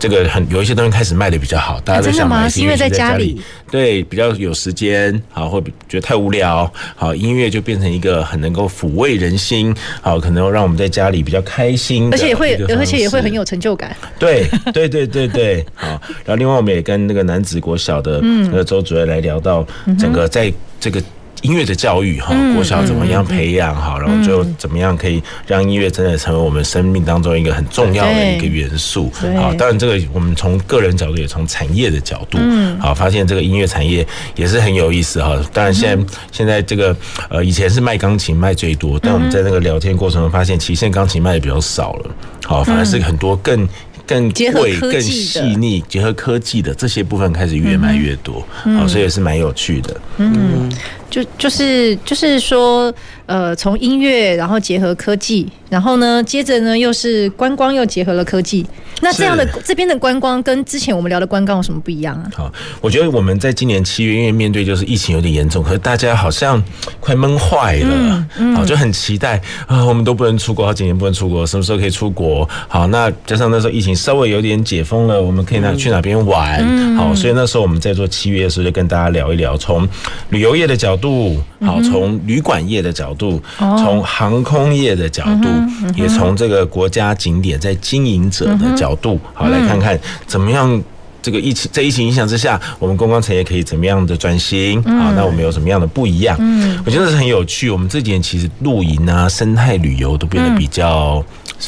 这个很有一些东西开始卖的比较好，大家都想买，是因为在家里，对，比较有时间，好，或觉得太无聊，好，音乐就变成一个很能够抚慰人心，好，可能让我们在家里比较开心，而且也会，而且也会很有成就感。对，对，对，对，对，好。然后另外我们也跟那个男子国小的那个周主任来聊到整个在这个。音乐的教育哈，国小怎么样培养好，然后就怎么样可以让音乐真的成为我们生命当中一个很重要的一个元素。好，当然这个我们从个人角度也从产业的角度，好发现这个音乐产业也是很有意思哈。当然现在现在这个呃以前是卖钢琴卖最多，但我们在那个聊天过程中发现，其实现在钢琴卖的比较少了。好，反而是很多更更贵、更细腻、结合科技的这些部分开始越卖越多。好，所以也是蛮有趣的。嗯。就就是就是说，呃，从音乐，然后结合科技，然后呢，接着呢，又是观光，又结合了科技。那这样的这边的观光跟之前我们聊的观光有什么不一样啊？好，我觉得我们在今年七月，因为面对就是疫情有点严重，可是大家好像快闷坏了，嗯嗯、好就很期待啊，我们都不能出国，好几年不能出国，什么时候可以出国？好，那加上那时候疫情稍微有点解封了，我们可以哪去哪边玩？嗯、好，所以那时候我们在做七月的时候，就跟大家聊一聊，从旅游业的角度。度好，从旅馆业的角度，从航空业的角度，也从这个国家景点在经营者的角度，好来看看怎么样这个疫情在疫情影响之下，我们观光产业可以怎么样的转型？啊，那我们有什么样的不一样？嗯，我觉得是很有趣。我们这几年其实露营啊、生态旅游都变得比较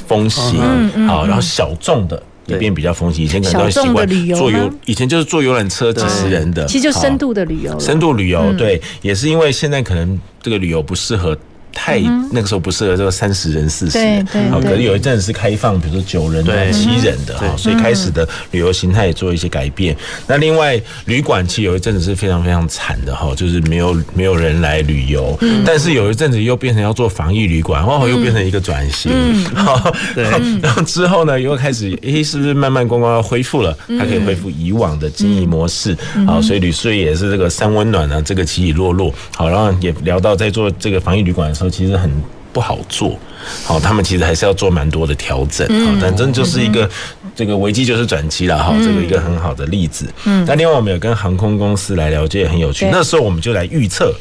风行，好，然后小众的。也变比较风行，以前可能都习惯坐游，以前就是坐游览车几十人的，其实就深度的旅游，深度旅游，对，也是因为现在可能这个旅游不适合。太那个时候不适合这个三十人四十。人，好，可是有一阵子是开放，比如说九人的、七人的哈，所以开始的旅游形态也做一些改变。那另外旅馆其实有一阵子是非常非常惨的哈，就是没有没有人来旅游，但是有一阵子又变成要做防疫旅馆，哦，又变成一个转型，好，对，然后之后呢又开始，诶，是不是慢慢观光要恢复了？它可以恢复以往的经营模式，好，所以旅宿也是这个三温暖啊，这个起起落落，好，然后也聊到在做这个防疫旅馆的时候。其实很不好做，好，他们其实还是要做蛮多的调整，好，反正就是一个这个危机就是转机了，哈，这个一个很好的例子。嗯，那另外我们有跟航空公司来了解，也很有趣。那时候我们就来预测。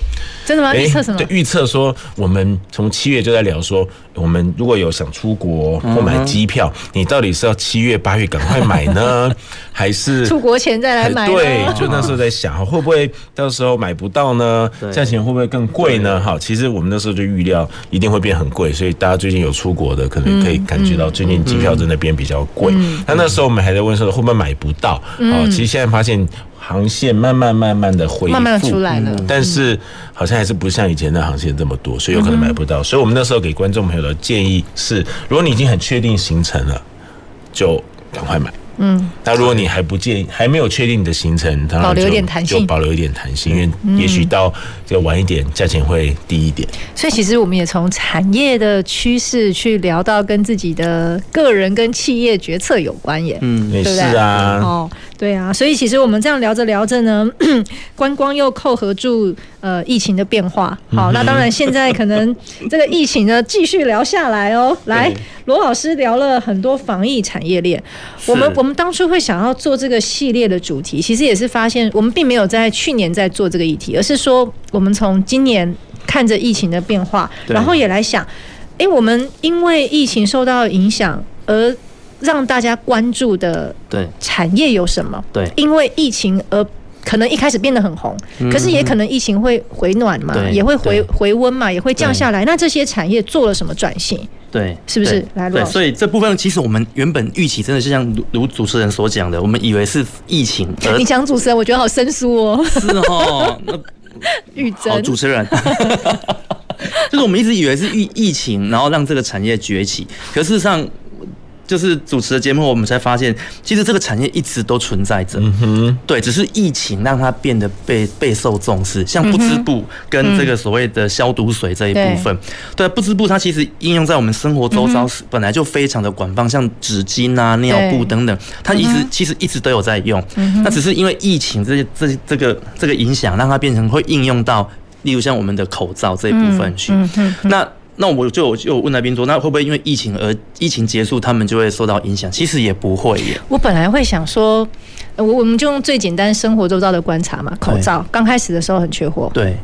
真的吗？预测什么？对，预测说我们从七月就在聊说，我们如果有想出国或买机票，你到底是要七月八月赶快买呢，还是出国前再来买？对，就那时候在想，会不会到时候买不到呢？价钱会不会更贵呢？哈，其实我们那时候就预料一定会变很贵，所以大家最近有出国的，可能可以感觉到最近机票真的变比较贵。那那时候我们还在问说会不会买不到？哦，其实现在发现。航线慢慢慢慢的恢复，慢慢出来了，但是好像还是不像以前的航线这么多，所以有可能买不到。所以我们那时候给观众朋友的建议是：如果你已经很确定行程了，就赶快买。嗯，那如果你还不建议，还没有确定你的行程，当然保留一点弹性，就保留一点弹性，因为也许到这个晚一点，价钱会低一点。所以其实我们也从产业的趋势去聊到跟自己的个人跟企业决策有关耶。嗯，对不对？是啊。哦。对啊，所以其实我们这样聊着聊着呢，观光又扣合住呃疫情的变化。好，那当然现在可能 这个疫情呢继续聊下来哦。来，罗老师聊了很多防疫产业链。我们我们当初会想要做这个系列的主题，其实也是发现我们并没有在去年在做这个议题，而是说我们从今年看着疫情的变化，然后也来想，哎，我们因为疫情受到影响而。让大家关注的产业有什么？对，因为疫情而可能一开始变得很红，可是也可能疫情会回暖嘛，也会回回温嘛，也会降下来。那这些产业做了什么转型？对，是不是？来，对，所以这部分其实我们原本预期真的是像如主持人所讲的，我们以为是疫情。你讲主持人，我觉得好生疏哦。是哦，玉珍，好主持人，就是我们一直以为是疫疫情，然后让这个产业崛起，可事实上。就是主持的节目，我们才发现，其实这个产业一直都存在着。嗯哼，对，只是疫情让它变得被备受重视。像不织布跟这个所谓的消毒水这一部分，对，不织布它其实应用在我们生活周遭本来就非常的广泛，像纸巾啊、尿布等等，它一直其实一直都有在用。那只是因为疫情这些这这个这个影响，让它变成会应用到，例如像我们的口罩这一部分去。那那我就我就问来宾说，那会不会因为疫情而疫情结束，他们就会受到影响？其实也不会耶。我本来会想说，我我们就用最简单生活周遭的观察嘛，口罩刚开始的时候很缺货，对。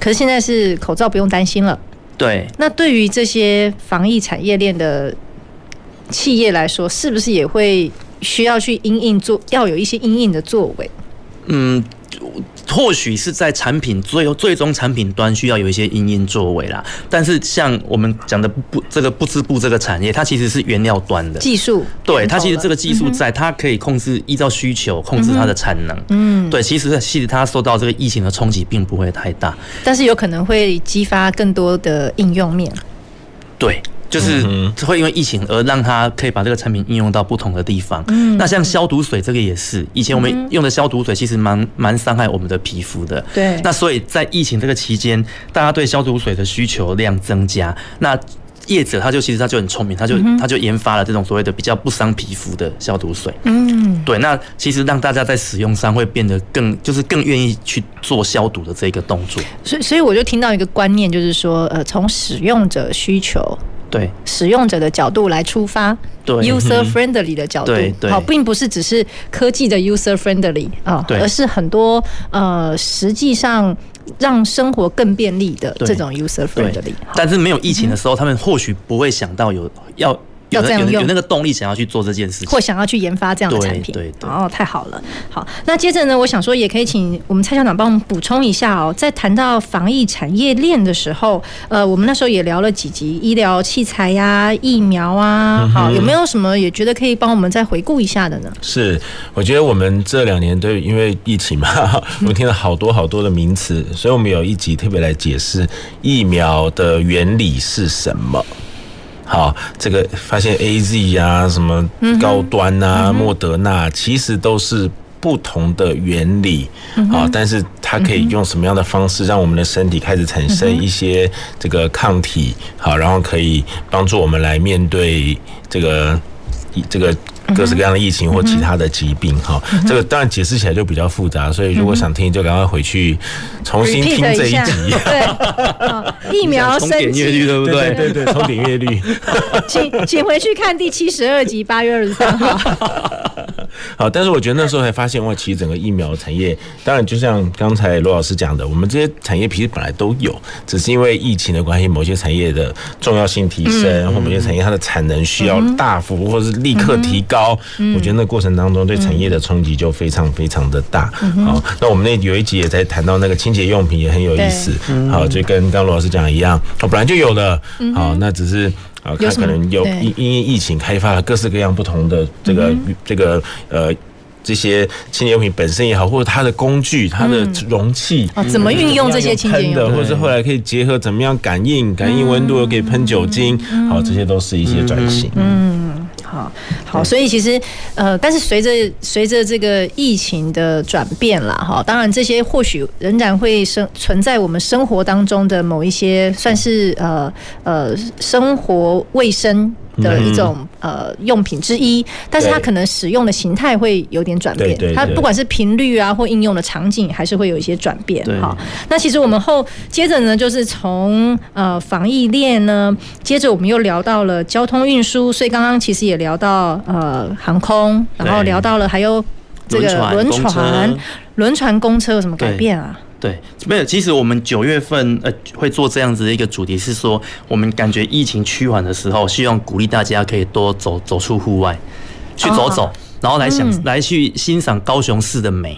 可是现在是口罩不用担心了，对。那对于这些防疫产业链的企业来说，是不是也会需要去因应做，要有一些因应的作为？嗯。或许是在产品最最终产品端需要有一些因应作为啦，但是像我们讲的不这个不织布这个产业，它其实是原料端的。技术，对它其实这个技术在，它可以控制依照需求控制它的产能，嗯，对，其实其实它受到这个疫情的冲击并不会太大，但是有可能会激发更多的应用面，对。就是会因为疫情而让它可以把这个产品应用到不同的地方。嗯，那像消毒水这个也是，以前我们用的消毒水其实蛮蛮伤害我们的皮肤的。对。那所以在疫情这个期间，大家对消毒水的需求量增加，那业者他就其实他就很聪明，他就他就研发了这种所谓的比较不伤皮肤的消毒水。嗯，对。那其实让大家在使用上会变得更就是更愿意去做消毒的这个动作。所以所以我就听到一个观念，就是说呃，从使用者需求。对。使用者的角度来出发，对。user friendly 的角度，好，并不是只是科技的 user friendly 啊，而是很多呃，实际上让生活更便利的这种 user friendly。但是没有疫情的时候，他们或许不会想到有要。要这样用，有那个动力想要去做这件事情，或想要去研发这样的产品，对对。哦，太好了。好，那接着呢，我想说，也可以请我们蔡校长帮我们补充一下哦。在谈到防疫产业链的时候，呃，我们那时候也聊了几集医疗器材呀、疫苗啊，好，有没有什么也觉得可以帮我们再回顾一下的呢？是，我觉得我们这两年都因为疫情嘛，我们听了好多好多的名词，所以我们有一集特别来解释疫苗的原理是什么。好，这个发现 A Z 啊，什么高端啊，莫德纳，其实都是不同的原理。好，但是它可以用什么样的方式让我们的身体开始产生一些这个抗体？好，然后可以帮助我们来面对这个这个。各式各样的疫情或其他的疾病，哈，这个当然解释起来就比较复杂，所以如果想听，就赶快回去重新听这一集。对，疫苗升级，对不对？对对对，从点阅率。请请回去看第七十二集，八月二十三号。好，但是我觉得那时候才发现，哇，其实整个疫苗产业，当然就像刚才罗老师讲的，我们这些产业其实本来都有，只是因为疫情的关系，某些产业的重要性提升，或某些产业它的产能需要大幅或是立刻提高，我觉得那过程当中对产业的冲击就非常非常的大。好，那我们那有一集也在谈到那个清洁用品，也很有意思。好，就跟刚刚罗老师讲的一样，我本来就有的。好，那只是。啊，它可能有因因为疫情开发了各式各样不同的这个这个呃这些清洁用品本身也好，或者它的工具、它的容器啊，怎么运用这些清洁用品，或者是后来可以结合怎么样感应感应温度，又可以喷酒精，好，这些都是一些转型。嗯。好好，所以其实呃，但是随着随着这个疫情的转变啦，哈，当然这些或许仍然会生存在我们生活当中的某一些算是呃呃生活卫生。的一种呃用品之一，但是它可能使用的形态会有点转变，它不管是频率啊或应用的场景，还是会有一些转变。哈，那其实我们后接着呢，就是从呃防疫链呢，接着我们又聊到了交通运输，所以刚刚其实也聊到呃航空，然后聊到了还有这个轮船、轮船、公车有什么改变啊？对，没有。其实我们九月份呃会做这样子的一个主题，是说我们感觉疫情趋缓的时候，希望鼓励大家可以多走走出户外，去走走，然后来想、嗯、来去欣赏高雄市的美。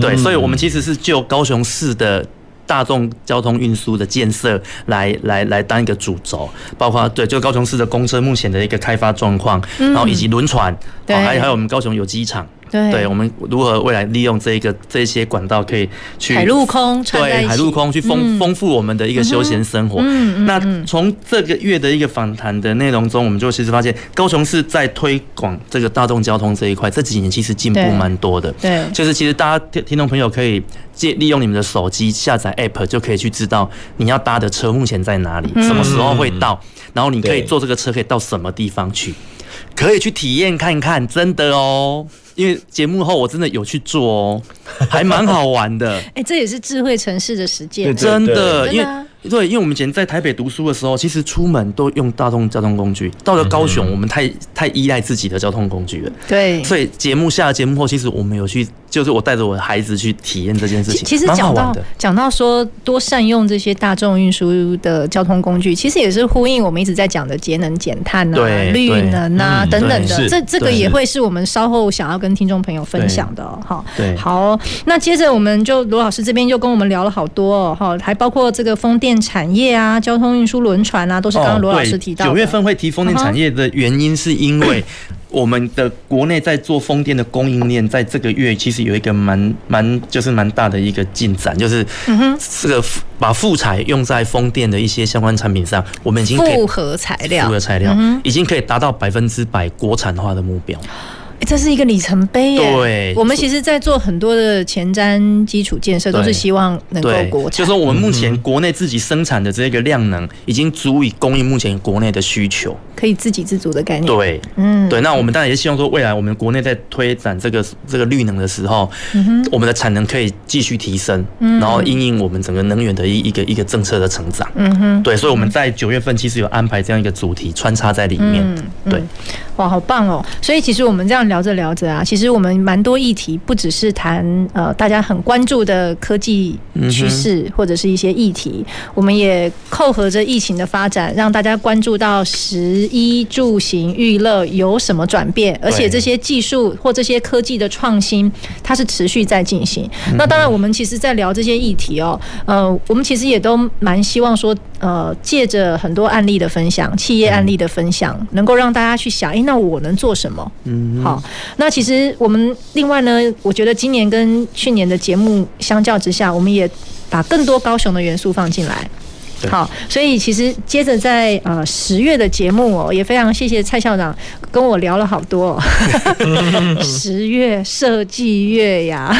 对，所以我们其实是就高雄市的大众交通运输的建设来来来当一个主轴，包括对，就高雄市的公车目前的一个开发状况，然后以及轮船，对，还有还有我们高雄有机场。对，对，我们如何未来利用这一个这些管道，可以去海陆空对海陆空去丰丰富我们的一个休闲生活。嗯，那从这个月的一个访谈的内容中，我们就其实发现高雄市在推广这个大众交通这一块，这几年其实进步蛮多的。对，就是其实大家听听众朋友可以借利用你们的手机下载 App，就可以去知道你要搭的车目前在哪里，什么时候会到，然后你可以坐这个车可以到什么地方去，可以去体验看看，真的哦。因为节目后我真的有去做哦，还蛮好玩的。哎，这也是智慧城市的实践，真的。因为对，因为我们以前在台北读书的时候，其实出门都用大众交通工具。到了高雄，我们太太依赖自己的交通工具了。对，所以节目下了节目后，其实我们有去，就是我带着我的孩子去体验这件事情。其实讲到讲到说多善用这些大众运输的交通工具，其实也是呼应我们一直在讲的节能减碳啊、绿能啊等等的。这这个也会是我们稍后想要跟听众朋友分享的哈。对，好，那接着我们就罗老师这边就跟我们聊了好多哦，哈，还包括这个风电产业啊、交通运输轮船啊，都是刚刚罗老师提到的。九月份会提风电产业的原因，是因为 我们的国内在做风电的供应链，在这个月其实有一个蛮蛮就是蛮大的一个进展，就是这个把副材用在风电的一些相关产品上，我们已经复合材料，复合材料已经可以达到百分之百国产化的目标。这是一个里程碑耶！对，我们其实，在做很多的前瞻基础建设，都是希望能够国产。就是说，我们目前国内自己生产的这个量能，已经足以供应目前国内的需求，可以自给自足的概念。对，嗯，对。那我们当然也希望说，未来我们国内在推展这个这个绿能的时候，我们的产能可以继续提升，然后因应我们整个能源的一一个一个政策的成长。嗯哼，对。所以我们在九月份其实有安排这样一个主题穿插在里面。对，哇，好棒哦！所以其实我们这样聊。聊着聊着啊，其实我们蛮多议题，不只是谈呃大家很关注的科技趋势或者是一些议题，我们也扣合着疫情的发展，让大家关注到食衣住行娱乐有什么转变，而且这些技术或这些科技的创新，它是持续在进行。那当然，我们其实在聊这些议题哦，呃，我们其实也都蛮希望说，呃，借着很多案例的分享，企业案例的分享，能够让大家去想，哎，那我能做什么？嗯，好。那其实我们另外呢，我觉得今年跟去年的节目相较之下，我们也把更多高雄的元素放进来。好，所以其实接着在呃十月的节目哦，也非常谢谢蔡校长跟我聊了好多哦。十月设计月呀，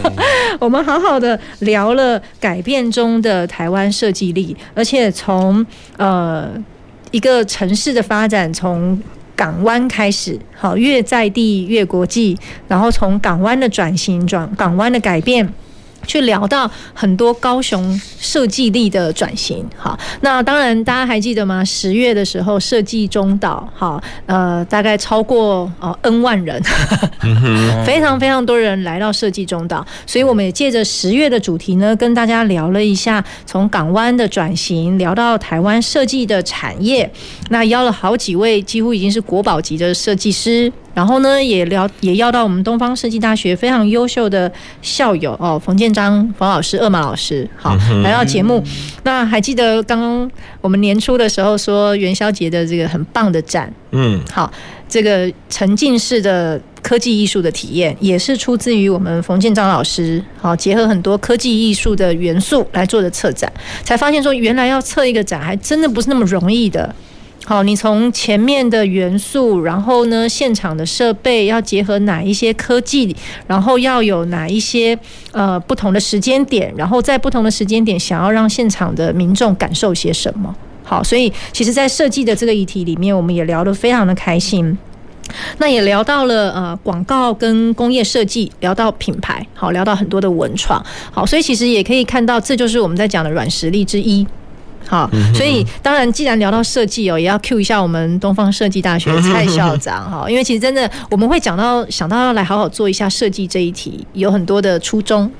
我们好好的聊了改变中的台湾设计力，而且从呃一个城市的发展从。港湾开始，好，越在地越国际，然后从港湾的转型转港湾的改变。去聊到很多高雄设计力的转型，好，那当然大家还记得吗？十月的时候设计中岛，好，呃，大概超过哦 N 万人，非常非常多人来到设计中岛，所以我们也借着十月的主题呢，跟大家聊了一下从港湾的转型，聊到台湾设计的产业，那邀了好几位几乎已经是国宝级的设计师。然后呢，也聊也要到我们东方设计大学非常优秀的校友哦，冯建章冯老师、二马老师，好来到节目。那还记得刚刚我们年初的时候说元宵节的这个很棒的展，嗯，好，这个沉浸式的科技艺术的体验，也是出自于我们冯建章老师，好结合很多科技艺术的元素来做的策展，才发现说原来要策一个展还真的不是那么容易的。好，你从前面的元素，然后呢，现场的设备要结合哪一些科技，然后要有哪一些呃不同的时间点，然后在不同的时间点，想要让现场的民众感受些什么？好，所以其实，在设计的这个议题里面，我们也聊得非常的开心。那也聊到了呃广告跟工业设计，聊到品牌，好，聊到很多的文创，好，所以其实也可以看到，这就是我们在讲的软实力之一。好，所以当然，既然聊到设计哦，也要 cue 一下我们东方设计大学蔡校长哈，因为其实真的我们会讲到想到要来好好做一下设计这一题，有很多的初衷。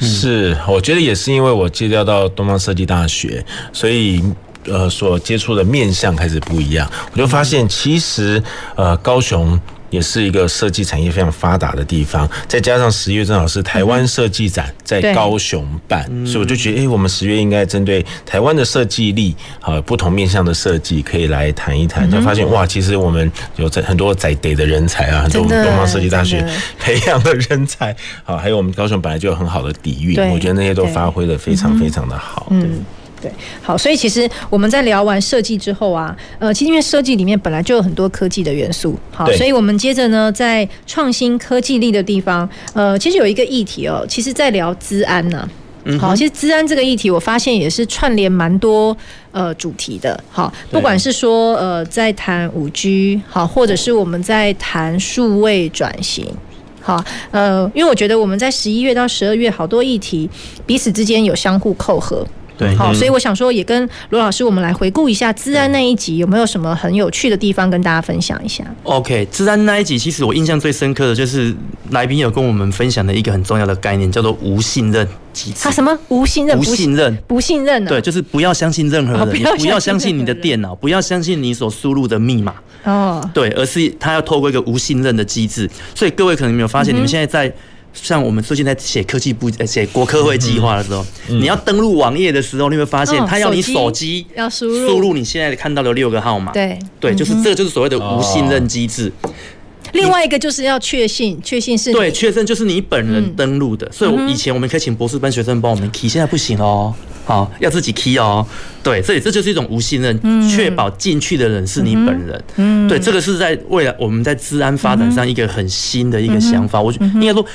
是，我觉得也是因为我借调到东方设计大学，所以呃，所接触的面向开始不一样，我就发现其实呃，高雄。也是一个设计产业非常发达的地方，再加上十月正好是台湾设计展在高雄办，所以我就觉得，哎，我们十月应该针对台湾的设计力，好不同面向的设计，可以来谈一谈。就发现哇，其实我们有在很多在地的人才啊，很多我们东方设计大学培养的人才，好，还有我们高雄本来就有很好的底蕴，我觉得那些都发挥的非常非常的好。嗯。对，好，所以其实我们在聊完设计之后啊，呃，其实因为设计里面本来就有很多科技的元素，好，所以我们接着呢，在创新科技力的地方，呃，其实有一个议题哦，其实在聊资安呢，好，其实资安这个议题，我发现也是串联蛮多呃主题的，好，不管是说呃在谈五 G，好，或者是我们在谈数位转型，好，呃，因为我觉得我们在十一月到十二月好多议题彼此之间有相互扣合。对，好，所以我想说，也跟罗老师我们来回顾一下资安那一集，有没有什么很有趣的地方跟大家分享一下？OK，资安那一集，其实我印象最深刻的就是来宾有跟我们分享的一个很重要的概念，叫做无信任机制。他什么无信任？不信任？不信任？对，就是不要相信任何人，不要相信你的电脑，不要相信你所输入的密码。哦，对，而是他要透过一个无信任的机制。所以各位可能没有发现，你们现在在。像我们最近在写科技部写国科会计划的时候，嗯、你要登录网页的时候，你会发现他要你手机要输入输入你现在看到的六个号码。对对，就是这个就是所谓的无信任机制。哦、另外一个就是要确信，确信是对确认就是你本人登录的。嗯、所以以前我们可以请博士班学生帮我们 key，现在不行哦，好要自己 key 哦。对，所以这就是一种无信任，确保进去的人是你本人。嗯，对，这个是在未来我们在治安发展上一个很新的一个想法。我应该说。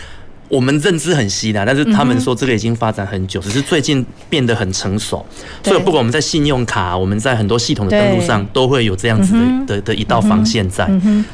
我们认知很稀的，但是他们说这个已经发展很久，只是最近变得很成熟。所以不管我们在信用卡，我们在很多系统的登录上，都会有这样子的的的一道防线在。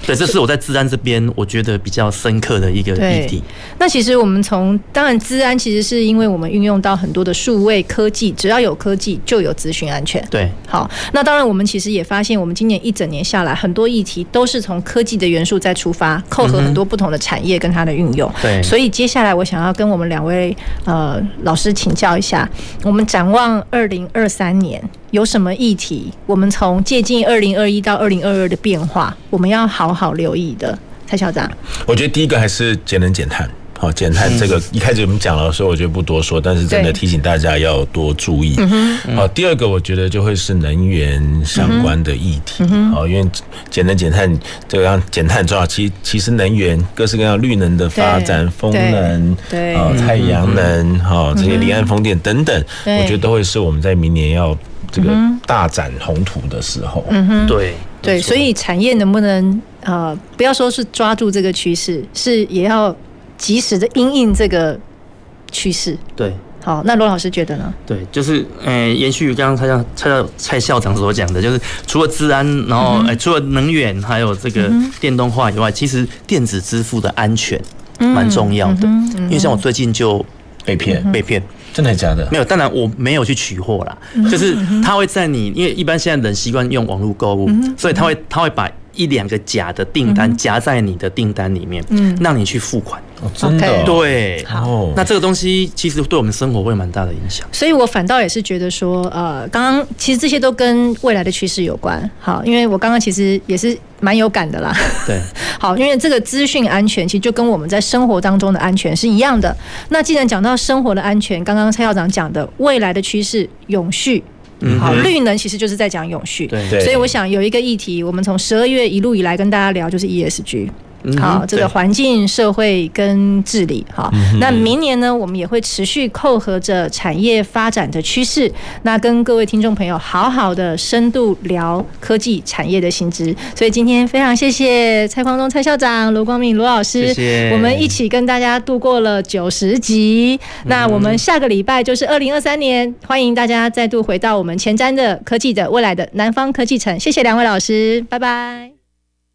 对，这是我在资安这边我觉得比较深刻的一个议题。那其实我们从当然资安其实是因为我们运用到很多的数位科技，只要有科技就有资讯安全。对，好，那当然我们其实也发现，我们今年一整年下来，很多议题都是从科技的元素在出发，扣合很多不同的产业跟它的运用。对，所以接下来我想要跟我们两位呃老师请教一下，我们展望二零二三年有什么议题？我们从接近二零二一到二零二二的变化，我们要好好留意的。蔡校长，我觉得第一个还是节能减碳。好，减碳这个一开始我们讲了，所以我觉得不多说，但是真的提醒大家要多注意。好，第二个我觉得就会是能源相关的议题。好，因为减能减碳这个样减碳很重要，其其实能源各式各样绿能的发展，风能、对啊太阳能、哈这些离岸风电等等，我觉得都会是我们在明年要这个大展宏图的时候。嗯哼，对对，所以产业能不能呃不要说是抓住这个趋势，是也要。及时的因应这个趋势，对，好，那罗老师觉得呢？对，就是，诶、欸，延续刚刚蔡校蔡校蔡校长所讲的，就是除了治安，然后，诶、欸，除了能源，还有这个电动化以外，其实电子支付的安全蛮重要的。因为像我最近就被骗，被骗，真的假的？没有，当然我没有去取货啦，就是他会在你，因为一般现在人习惯用网络购物，所以他会他会把。一两个假的订单夹在你的订单里面，嗯，让你去付款。哦，真的？对，好。那这个东西其实对我们生活会蛮大的影响。所以我反倒也是觉得说，呃，刚刚其实这些都跟未来的趋势有关。好，因为我刚刚其实也是蛮有感的啦。对。好，因为这个资讯安全其实就跟我们在生活当中的安全是一样的。那既然讲到生活的安全，刚刚蔡校长讲的未来的趋势永续。好，绿能其实就是在讲永续，对，所以我想有一个议题，我们从十二月一路以来跟大家聊，就是 ESG。好，这个环境、社会跟治理，好，那明年呢，我们也会持续扣合着产业发展的趋势，那跟各位听众朋友好好的深度聊科技产业的新知。所以今天非常谢谢蔡匡忠蔡校长、罗光明罗老师，谢谢，我们一起跟大家度过了九十集。那我们下个礼拜就是二零二三年，欢迎大家再度回到我们前瞻的科技的未来的南方科技城。谢谢两位老师，拜拜。